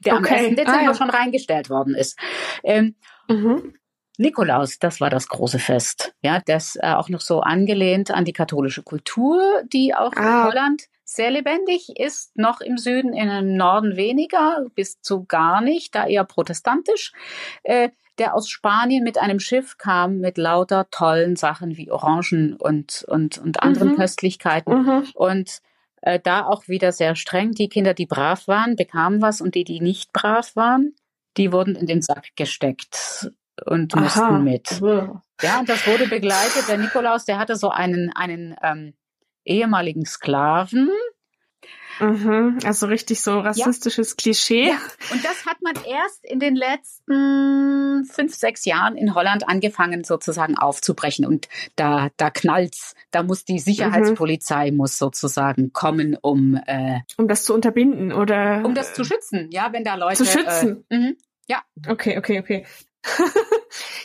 der okay. am 1. Dezember ah, ja. schon reingestellt worden ist. Ähm, mhm. Nikolaus, das war das große Fest. Ja, das äh, auch noch so angelehnt an die katholische Kultur, die auch ah. in Holland sehr lebendig ist, noch im Süden, im Norden weniger, bis zu gar nicht, da eher protestantisch. Äh, der aus Spanien mit einem Schiff kam mit lauter tollen Sachen wie Orangen und, und, und anderen mhm. Köstlichkeiten. Mhm. Und äh, da auch wieder sehr streng. Die Kinder, die brav waren, bekamen was und die, die nicht brav waren, die wurden in den Sack gesteckt. und müssten mit. Ja, und das wurde begleitet. Der Nikolaus, der hatte so einen, einen ähm, ehemaligen Sklaven, Mhm, also richtig so rassistisches ja. Klischee. Ja. Und das hat man erst in den letzten fünf, sechs Jahren in Holland angefangen sozusagen aufzubrechen. Und da, da knallt's. Da muss die Sicherheitspolizei mhm. muss sozusagen kommen, um äh, um das zu unterbinden oder um das zu schützen. Ja, wenn da Leute zu schützen. Äh, mh, ja. Okay, okay, okay.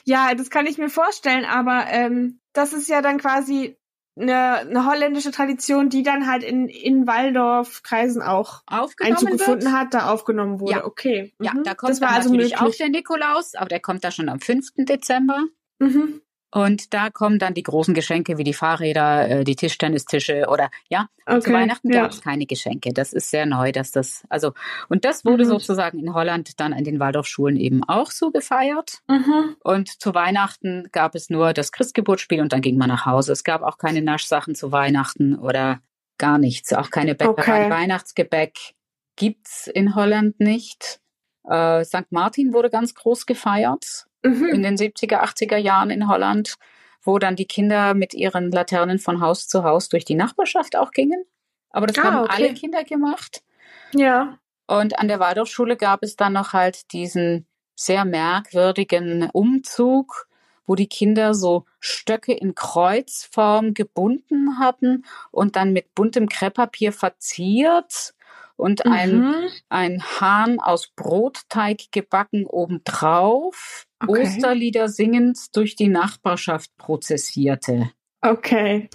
ja, das kann ich mir vorstellen, aber ähm, das ist ja dann quasi eine, eine holländische Tradition, die dann halt in, in Waldorf-Kreisen auch Einzug gefunden hat, da aufgenommen wurde. Ja. Okay. Mhm. Ja, da kommt das war also natürlich möglich. auch der Nikolaus, aber der kommt da schon am 5. Dezember. Mhm. Und da kommen dann die großen Geschenke wie die Fahrräder, äh, die Tischtennistische oder ja. Okay, zu Weihnachten ja. gab es keine Geschenke. Das ist sehr neu, dass das also und das wurde mhm. sozusagen in Holland dann in den Waldorfschulen eben auch so gefeiert. Mhm. Und zu Weihnachten gab es nur das Christgeburtsspiel und dann ging man nach Hause. Es gab auch keine Naschsachen zu Weihnachten oder gar nichts, auch keine Bäckerei. Okay. Weihnachtsgebäck gibt's in Holland nicht. Äh, St. Martin wurde ganz groß gefeiert mhm. in den 70er, 80er Jahren in Holland, wo dann die Kinder mit ihren Laternen von Haus zu Haus durch die Nachbarschaft auch gingen. Aber das ah, haben okay. alle Kinder gemacht. Ja. Und an der Waldorfschule gab es dann noch halt diesen sehr merkwürdigen Umzug, wo die Kinder so Stöcke in Kreuzform gebunden hatten und dann mit buntem Krepppapier verziert und ein, mhm. ein Hahn aus Brotteig gebacken obendrauf, okay. Osterlieder singend durch die Nachbarschaft prozessierte. Okay.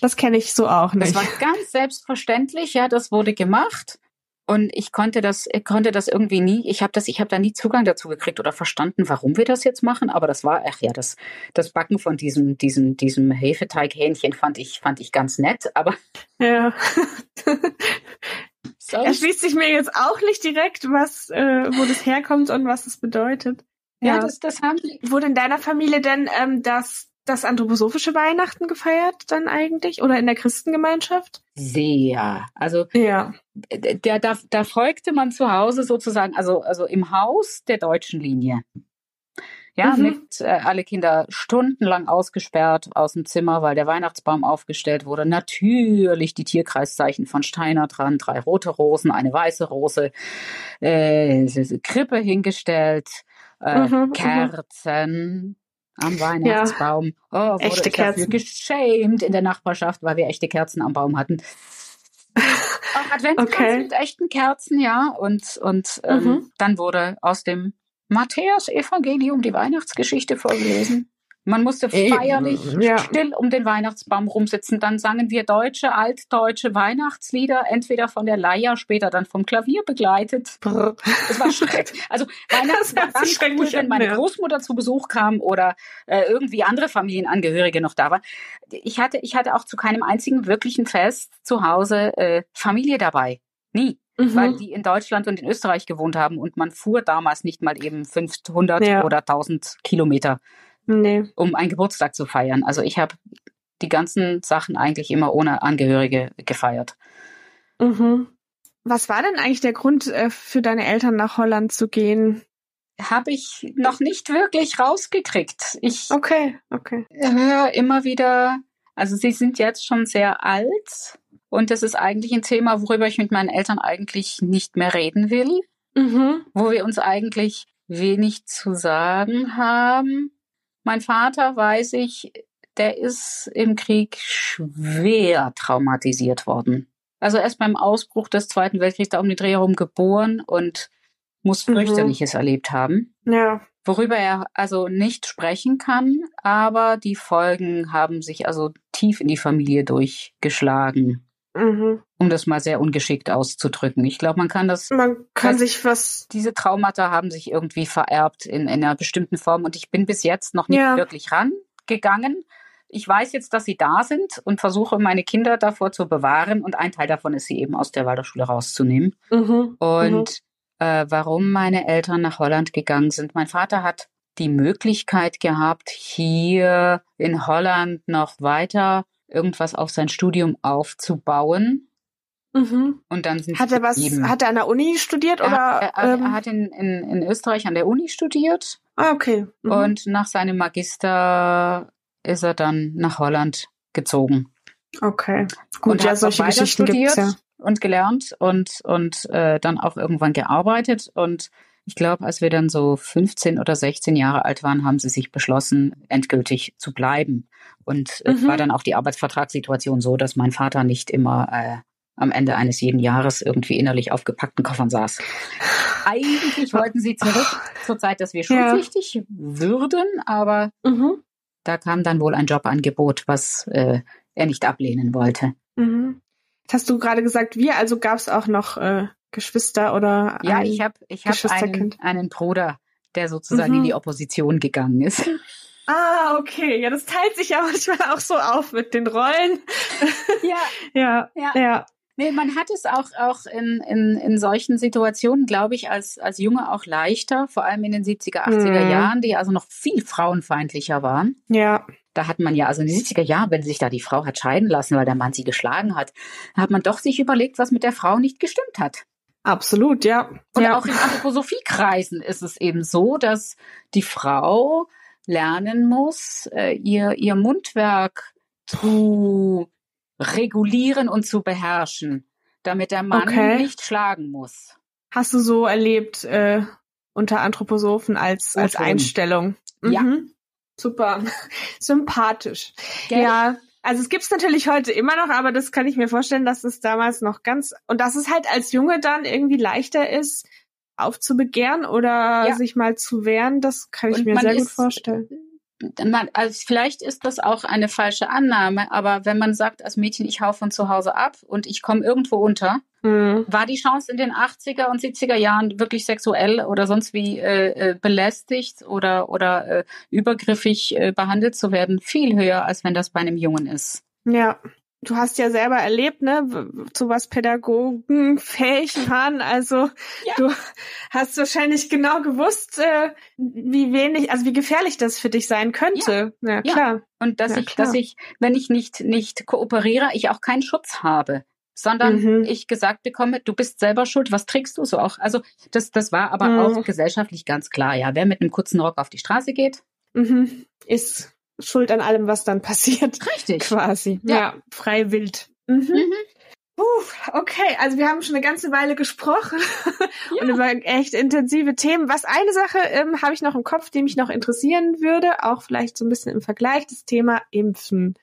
Das kenne ich so auch nicht. Das war ganz selbstverständlich, ja, das wurde gemacht. Und ich konnte das, ich konnte das irgendwie nie, ich habe das, ich habe da nie Zugang dazu gekriegt oder verstanden, warum wir das jetzt machen. Aber das war, ach ja, das, das Backen von diesem, diesem, diesem Hefeteighähnchen fand ich, fand ich ganz nett. Aber ja, Erschließt sich mir jetzt auch nicht direkt, was, äh, wo das herkommt und was es bedeutet. Ja, ja das, das haben die. Wurde in deiner Familie denn ähm, das, das anthroposophische Weihnachten gefeiert dann eigentlich oder in der Christengemeinschaft? Sehr. Also ja. der, da, da folgte man zu Hause sozusagen, also, also im Haus der deutschen Linie. Ja, mhm. mit äh, alle Kinder stundenlang ausgesperrt aus dem Zimmer, weil der Weihnachtsbaum aufgestellt wurde. Natürlich die Tierkreiszeichen von Steiner dran, drei rote Rosen, eine weiße Rose, äh, Krippe hingestellt, äh, mhm, mhm. Kerzen am Weihnachtsbaum. Ja, oh, wurde echte Kerzen. geschämt in der Nachbarschaft, weil wir echte Kerzen am Baum hatten. Auch Adventskranz okay. mit echten Kerzen, ja. Und, und ähm, mhm. dann wurde aus dem Matthäus Evangelium, die Weihnachtsgeschichte vorgelesen. Man musste feierlich ja. still um den Weihnachtsbaum rumsitzen. Dann sangen wir deutsche, altdeutsche Weihnachtslieder, entweder von der Leier, später dann vom Klavier begleitet. Brr. Das war schrecklich. Also Weihnachten war ganz cool, wenn meine Großmutter zu Besuch kam oder äh, irgendwie andere Familienangehörige noch da waren. Ich hatte, ich hatte auch zu keinem einzigen wirklichen Fest zu Hause äh, Familie dabei. Nie mhm. weil die in Deutschland und in Österreich gewohnt haben und man fuhr damals nicht mal eben 500 ja. oder 1000 Kilometer, nee. um einen Geburtstag zu feiern. Also ich habe die ganzen Sachen eigentlich immer ohne Angehörige gefeiert. Mhm. Was war denn eigentlich der Grund äh, für deine Eltern nach Holland zu gehen? Habe ich noch nicht wirklich rausgekriegt. Ich okay, okay. höre immer wieder, also sie sind jetzt schon sehr alt und das ist eigentlich ein Thema, worüber ich mit meinen Eltern eigentlich nicht mehr reden will, mhm. wo wir uns eigentlich wenig zu sagen haben. Mein Vater, weiß ich, der ist im Krieg schwer traumatisiert worden. Also erst beim Ausbruch des Zweiten Weltkriegs da um die Dreh herum geboren und muss mhm. fürchterliches mhm. erlebt haben. Ja. Worüber er also nicht sprechen kann, aber die Folgen haben sich also tief in die Familie durchgeschlagen. Mhm. Um das mal sehr ungeschickt auszudrücken. Ich glaube, man kann das. Man kann sich was. Diese Traumata haben sich irgendwie vererbt in, in einer bestimmten Form und ich bin bis jetzt noch nicht ja. wirklich rangegangen. Ich weiß jetzt, dass sie da sind und versuche, meine Kinder davor zu bewahren und ein Teil davon ist, sie eben aus der Waldorfschule rauszunehmen. Mhm. Und mhm. Äh, warum meine Eltern nach Holland gegangen sind. Mein Vater hat die Möglichkeit gehabt, hier in Holland noch weiter irgendwas auf sein Studium aufzubauen. Mhm. Und dann sind hat er was? Hat er an der Uni studiert er, oder? Er, er, ähm? er hat in, in, in Österreich an der Uni studiert Ah, okay. Mhm. Und nach seinem Magister ist er dann nach Holland gezogen. Okay. Gut, und ja, solche Geschichten studiert gibt's, ja. und gelernt und, und äh, dann auch irgendwann gearbeitet. Und ich glaube, als wir dann so 15 oder 16 Jahre alt waren, haben sie sich beschlossen, endgültig zu bleiben. Und mhm. es war dann auch die Arbeitsvertragssituation so, dass mein Vater nicht immer äh, am Ende eines jeden Jahres irgendwie innerlich auf gepackten Koffern saß. Eigentlich wollten sie zurück zur Zeit, dass wir schulpflichtig ja. würden, aber mhm. da kam dann wohl ein Jobangebot, was äh, er nicht ablehnen wollte. Mhm. Jetzt hast du gerade gesagt, wir, also gab es auch noch äh, Geschwister oder Ja, ich habe ich hab einen, einen Bruder, der sozusagen mhm. in die Opposition gegangen ist. Ah, okay. Ja, das teilt sich ja manchmal auch so auf mit den Rollen. Ja. ja, ja. ja. Nee, man hat es auch, auch in, in, in solchen Situationen, glaube ich, als, als Junge auch leichter, vor allem in den 70er, 80er mhm. Jahren, die also noch viel frauenfeindlicher waren. Ja. Da hat man ja, also in den 70er Jahren, wenn sich da die Frau hat scheiden lassen, weil der Mann sie geschlagen hat, hat man doch sich überlegt, was mit der Frau nicht gestimmt hat. Absolut, ja. Und ja. auch in Anthroposophiekreisen ist es eben so, dass die Frau lernen muss, äh, ihr, ihr Mundwerk zu regulieren und zu beherrschen, damit der Mann okay. nicht schlagen muss. Hast du so erlebt äh, unter Anthroposophen als, als Einstellung? Mhm. Ja. Super. Sympathisch. Gell? Ja. Also es gibt's natürlich heute immer noch, aber das kann ich mir vorstellen, dass es damals noch ganz und dass es halt als Junge dann irgendwie leichter ist, aufzubegehren oder ja. sich mal zu wehren, das kann ich und mir sehr gut vorstellen man, also vielleicht ist das auch eine falsche Annahme, aber wenn man sagt als Mädchen, ich hau von zu Hause ab und ich komme irgendwo unter, mhm. war die Chance in den 80er und 70er Jahren wirklich sexuell oder sonst wie äh, äh, belästigt oder, oder äh, übergriffig äh, behandelt zu werden viel höher, als wenn das bei einem Jungen ist. Ja, du hast ja selber erlebt, ne, zu was Pädagogen fähig waren. Also ja. du hast wahrscheinlich genau gewusst, äh, wie wenig, also wie gefährlich das für dich sein könnte. Ja, ja klar. Und dass ja, ich, klar. dass ich, wenn ich nicht nicht kooperiere, ich auch keinen Schutz habe sondern mhm. ich gesagt bekomme, du bist selber schuld, was trägst du so auch? Also das, das war aber mhm. auch gesellschaftlich ganz klar, ja. Wer mit einem kurzen Rock auf die Straße geht, mhm. ist schuld an allem, was dann passiert. Richtig. Quasi. Ja, ja frei wild. Mhm. Mhm. Puh, okay, also wir haben schon eine ganze Weile gesprochen ja. und über echt intensive Themen. Was eine Sache ähm, habe ich noch im Kopf, die mich noch interessieren würde, auch vielleicht so ein bisschen im Vergleich, das Thema Impfen.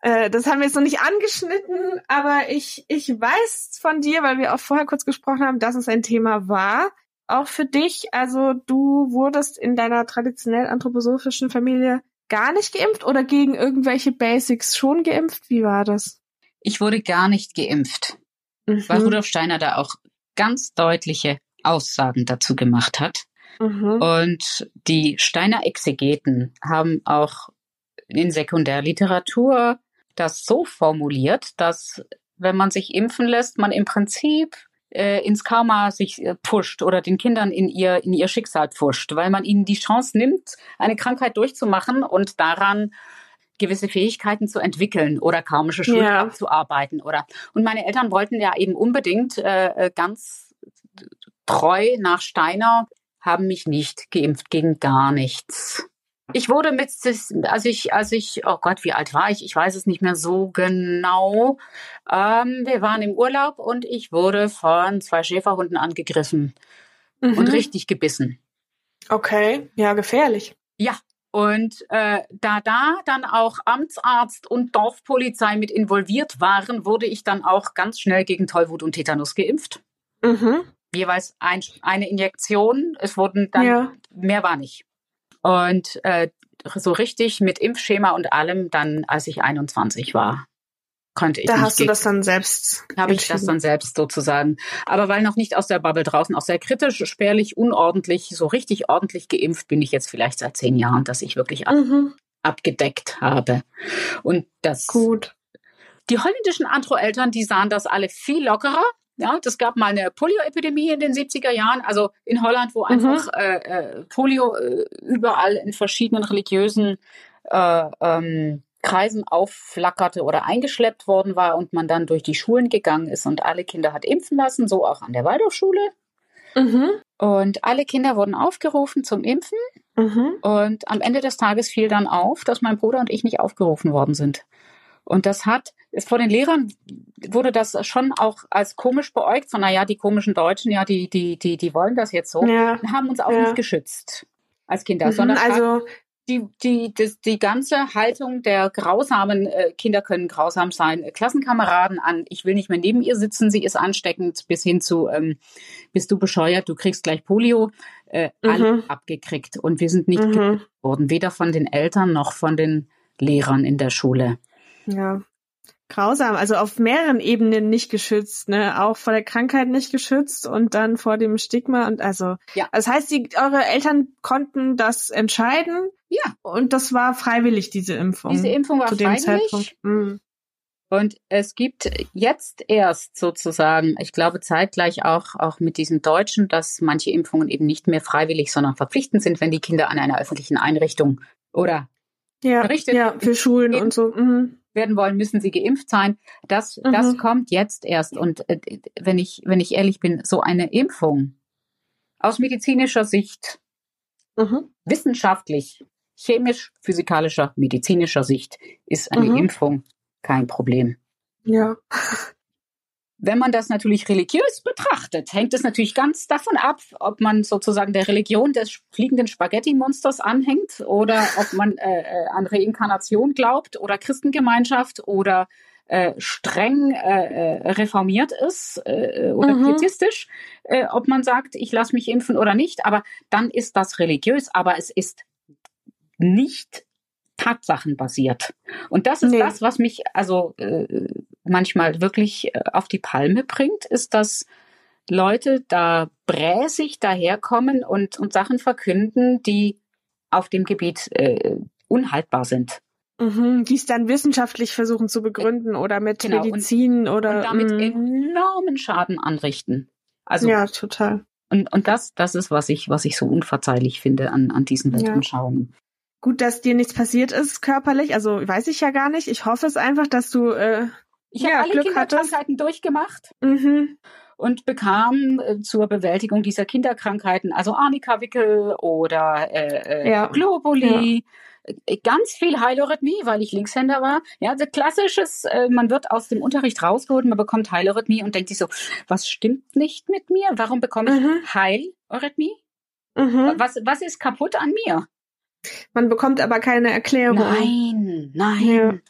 Äh, das haben wir jetzt noch nicht angeschnitten, aber ich, ich weiß von dir, weil wir auch vorher kurz gesprochen haben, dass es ein Thema war. Auch für dich, also du wurdest in deiner traditionell anthroposophischen Familie gar nicht geimpft oder gegen irgendwelche Basics schon geimpft? Wie war das? Ich wurde gar nicht geimpft, mhm. weil Rudolf Steiner da auch ganz deutliche Aussagen dazu gemacht hat. Mhm. Und die Steiner Exegeten haben auch in Sekundärliteratur das so formuliert, dass wenn man sich impfen lässt, man im Prinzip äh, ins Karma sich äh, pusht oder den Kindern in ihr, in ihr Schicksal pusht, weil man ihnen die Chance nimmt, eine Krankheit durchzumachen und daran gewisse Fähigkeiten zu entwickeln oder karmische Schulden ja. abzuarbeiten oder und meine Eltern wollten ja eben unbedingt äh, äh ganz treu nach Steiner haben mich nicht geimpft gegen gar nichts. Ich wurde mit, als ich, als ich, oh Gott, wie alt war ich? Ich weiß es nicht mehr so genau. Ähm, wir waren im Urlaub und ich wurde von zwei Schäferhunden angegriffen mhm. und richtig gebissen. Okay, ja, gefährlich. Ja, und äh, da da dann auch Amtsarzt und Dorfpolizei mit involviert waren, wurde ich dann auch ganz schnell gegen Tollwut und Tetanus geimpft. Mhm. Jeweils ein, eine Injektion. Es wurden dann, ja. mehr war nicht. Und äh, so richtig mit Impfschema und allem dann, als ich 21 war, konnte ich. Da hast du das dann selbst. Habe ich das dann selbst sozusagen. Aber weil noch nicht aus der Bubble draußen, auch sehr kritisch, spärlich, unordentlich, so richtig ordentlich geimpft bin ich jetzt vielleicht seit zehn Jahren, dass ich wirklich ab, mhm. abgedeckt habe. Und das. Gut. Die holländischen Andro-Eltern, die sahen das alle viel lockerer. Ja, das gab mal eine Polio-Epidemie in den 70er Jahren, also in Holland, wo einfach mhm. äh, äh, Polio äh, überall in verschiedenen religiösen äh, ähm, Kreisen aufflackerte oder eingeschleppt worden war und man dann durch die Schulen gegangen ist und alle Kinder hat impfen lassen, so auch an der Waldorfschule. Mhm. Und alle Kinder wurden aufgerufen zum Impfen. Mhm. Und am Ende des Tages fiel dann auf, dass mein Bruder und ich nicht aufgerufen worden sind. Und das hat, ist vor den Lehrern wurde das schon auch als komisch beäugt, von naja, die komischen Deutschen, ja, die, die, die, die wollen das jetzt so, ja. und haben uns auch ja. nicht geschützt als Kinder, mhm, sondern also die, die, die, die ganze Haltung der grausamen äh, Kinder können grausam sein, Klassenkameraden an, ich will nicht mehr neben ihr sitzen, sie ist ansteckend, bis hin zu, ähm, bist du bescheuert, du kriegst gleich Polio, äh, mhm. alle abgekriegt. Und wir sind nicht mhm. worden, weder von den Eltern noch von den Lehrern in der Schule. Ja. Grausam, also auf mehreren Ebenen nicht geschützt, ne? Auch vor der Krankheit nicht geschützt und dann vor dem Stigma und also. Ja. Das heißt, die, eure Eltern konnten das entscheiden. Ja. Und das war freiwillig, diese Impfung. Diese Impfung war zu dem freiwillig. Zeitpunkt. Mhm. Und es gibt jetzt erst sozusagen, ich glaube zeitgleich auch, auch mit diesem Deutschen, dass manche Impfungen eben nicht mehr freiwillig, sondern verpflichtend sind, wenn die Kinder an einer öffentlichen Einrichtung oder ja, ja für Schulen und so. Mhm werden wollen, müssen sie geimpft sein. Das, mhm. das kommt jetzt erst. Und äh, wenn ich, wenn ich ehrlich bin, so eine Impfung aus medizinischer Sicht, mhm. wissenschaftlich, chemisch, physikalischer, medizinischer Sicht ist eine mhm. Impfung kein Problem. Ja. Wenn man das natürlich religiös betrachtet, hängt es natürlich ganz davon ab, ob man sozusagen der Religion des fliegenden Spaghetti-Monsters anhängt oder ob man äh, äh, an Reinkarnation glaubt oder Christengemeinschaft oder äh, streng äh, äh reformiert ist äh, oder mhm. pietistisch, äh, ob man sagt, ich lasse mich impfen oder nicht. Aber dann ist das religiös, aber es ist nicht tatsachenbasiert. Und das ist nee. das, was mich also äh, manchmal wirklich äh, auf die Palme bringt, ist, dass Leute da bräsig daherkommen und, und Sachen verkünden, die auf dem Gebiet äh, unhaltbar sind. Mhm, die es dann wissenschaftlich versuchen zu begründen oder mit genau, Medizin und, oder und damit mh. enormen Schaden anrichten. Also ja, total. Und, und das, das ist, was ich, was ich so unverzeihlich finde an, an diesen Weltanschauungen. Ja. Gut, dass dir nichts passiert ist körperlich, also weiß ich ja gar nicht. Ich hoffe es einfach, dass du äh, ich ja, habe alle Glück Kinderkrankheiten hattest. durchgemacht. Mhm. Und bekam äh, zur Bewältigung dieser Kinderkrankheiten, also Arnika-Wickel oder äh, äh, ja. Globuli, ja. Äh, ganz viel Heilorhythmie, weil ich Linkshänder war. Ja, also klassisches, äh, man wird aus dem Unterricht rausgeholt, man bekommt Heilorhythmie und denkt sich so, was stimmt nicht mit mir? Warum bekomme ich mhm. Heilorhythmie? Mhm. Was, was ist kaputt an mir? Man bekommt aber keine Erklärung. Nein, nein.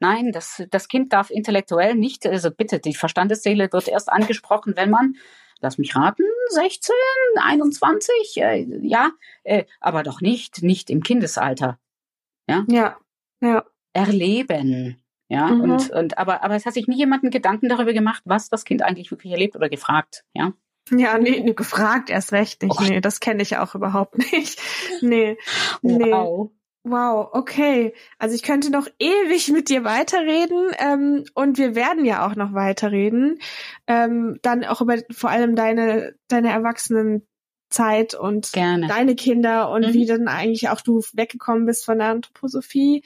Nein, das, das Kind darf intellektuell nicht, also bitte, die Verstandesseele wird erst angesprochen, wenn man, lass mich raten, 16, 21, äh, ja, äh, aber doch nicht, nicht im Kindesalter. Ja, ja. ja. Erleben. Ja, mhm. und, und aber, aber es hat sich nie jemand Gedanken darüber gemacht, was das Kind eigentlich wirklich erlebt oder gefragt, ja. Ja, nee, nee gefragt erst recht nicht. Oh. Nee, das kenne ich auch überhaupt nicht. Nee. Wow. Wow, okay. Also ich könnte noch ewig mit dir weiterreden ähm, und wir werden ja auch noch weiterreden. Ähm, dann auch über vor allem deine deine Erwachsenenzeit und Gerne. deine Kinder und mhm. wie dann eigentlich auch du weggekommen bist von der Anthroposophie.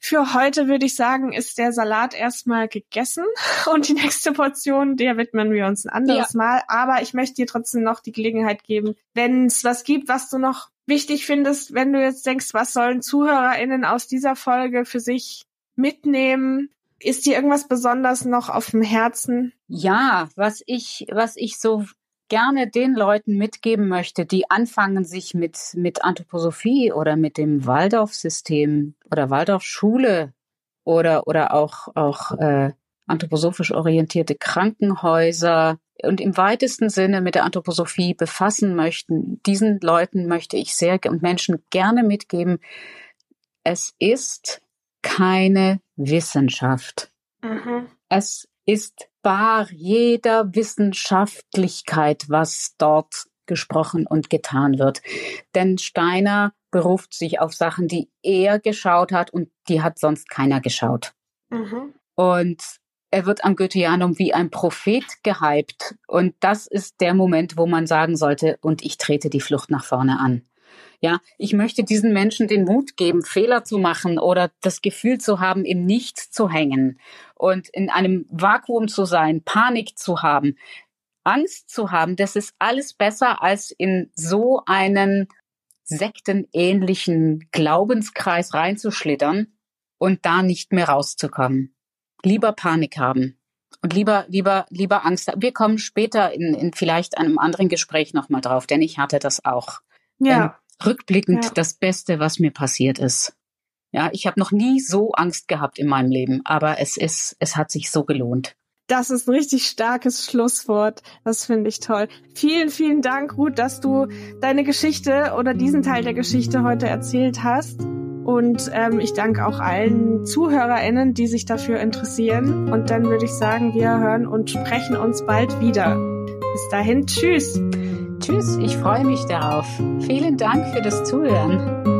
Für heute würde ich sagen, ist der Salat erstmal gegessen und die nächste Portion, der widmen wir uns ein anderes ja. Mal. Aber ich möchte dir trotzdem noch die Gelegenheit geben, wenn es was gibt, was du noch wichtig findest, wenn du jetzt denkst, was sollen ZuhörerInnen aus dieser Folge für sich mitnehmen? Ist dir irgendwas besonders noch auf dem Herzen? Ja, was ich, was ich so gerne den Leuten mitgeben möchte, die anfangen, sich mit, mit Anthroposophie oder mit dem Waldorf-System oder Waldorfschule oder, oder auch, auch äh, anthroposophisch orientierte Krankenhäuser und im weitesten Sinne mit der Anthroposophie befassen möchten, diesen Leuten möchte ich sehr und Menschen gerne mitgeben, es ist keine Wissenschaft. Mhm. Es ist bar jeder Wissenschaftlichkeit, was dort gesprochen und getan wird. Denn Steiner beruft sich auf Sachen, die er geschaut hat und die hat sonst keiner geschaut. Mhm. Und er wird am Goetheanum wie ein Prophet gehypt. Und das ist der Moment, wo man sagen sollte, und ich trete die Flucht nach vorne an. Ja, ich möchte diesen Menschen den Mut geben, Fehler zu machen oder das Gefühl zu haben, im Nichts zu hängen und in einem Vakuum zu sein, Panik zu haben. Angst zu haben, das ist alles besser als in so einen sektenähnlichen Glaubenskreis reinzuschlittern und da nicht mehr rauszukommen. Lieber Panik haben und lieber, lieber, lieber Angst. Wir kommen später in, in vielleicht einem anderen Gespräch nochmal drauf, denn ich hatte das auch. Ja. Ähm, rückblickend ja. das Beste, was mir passiert ist. Ja, ich habe noch nie so Angst gehabt in meinem Leben, aber es ist, es hat sich so gelohnt. Das ist ein richtig starkes Schlusswort. Das finde ich toll. Vielen, vielen Dank, Ruth, dass du deine Geschichte oder diesen Teil der Geschichte heute erzählt hast. Und ähm, ich danke auch allen ZuhörerInnen, die sich dafür interessieren. Und dann würde ich sagen, wir hören und sprechen uns bald wieder. Bis dahin, tschüss. Tschüss, ich freue mich darauf. Vielen Dank für das Zuhören.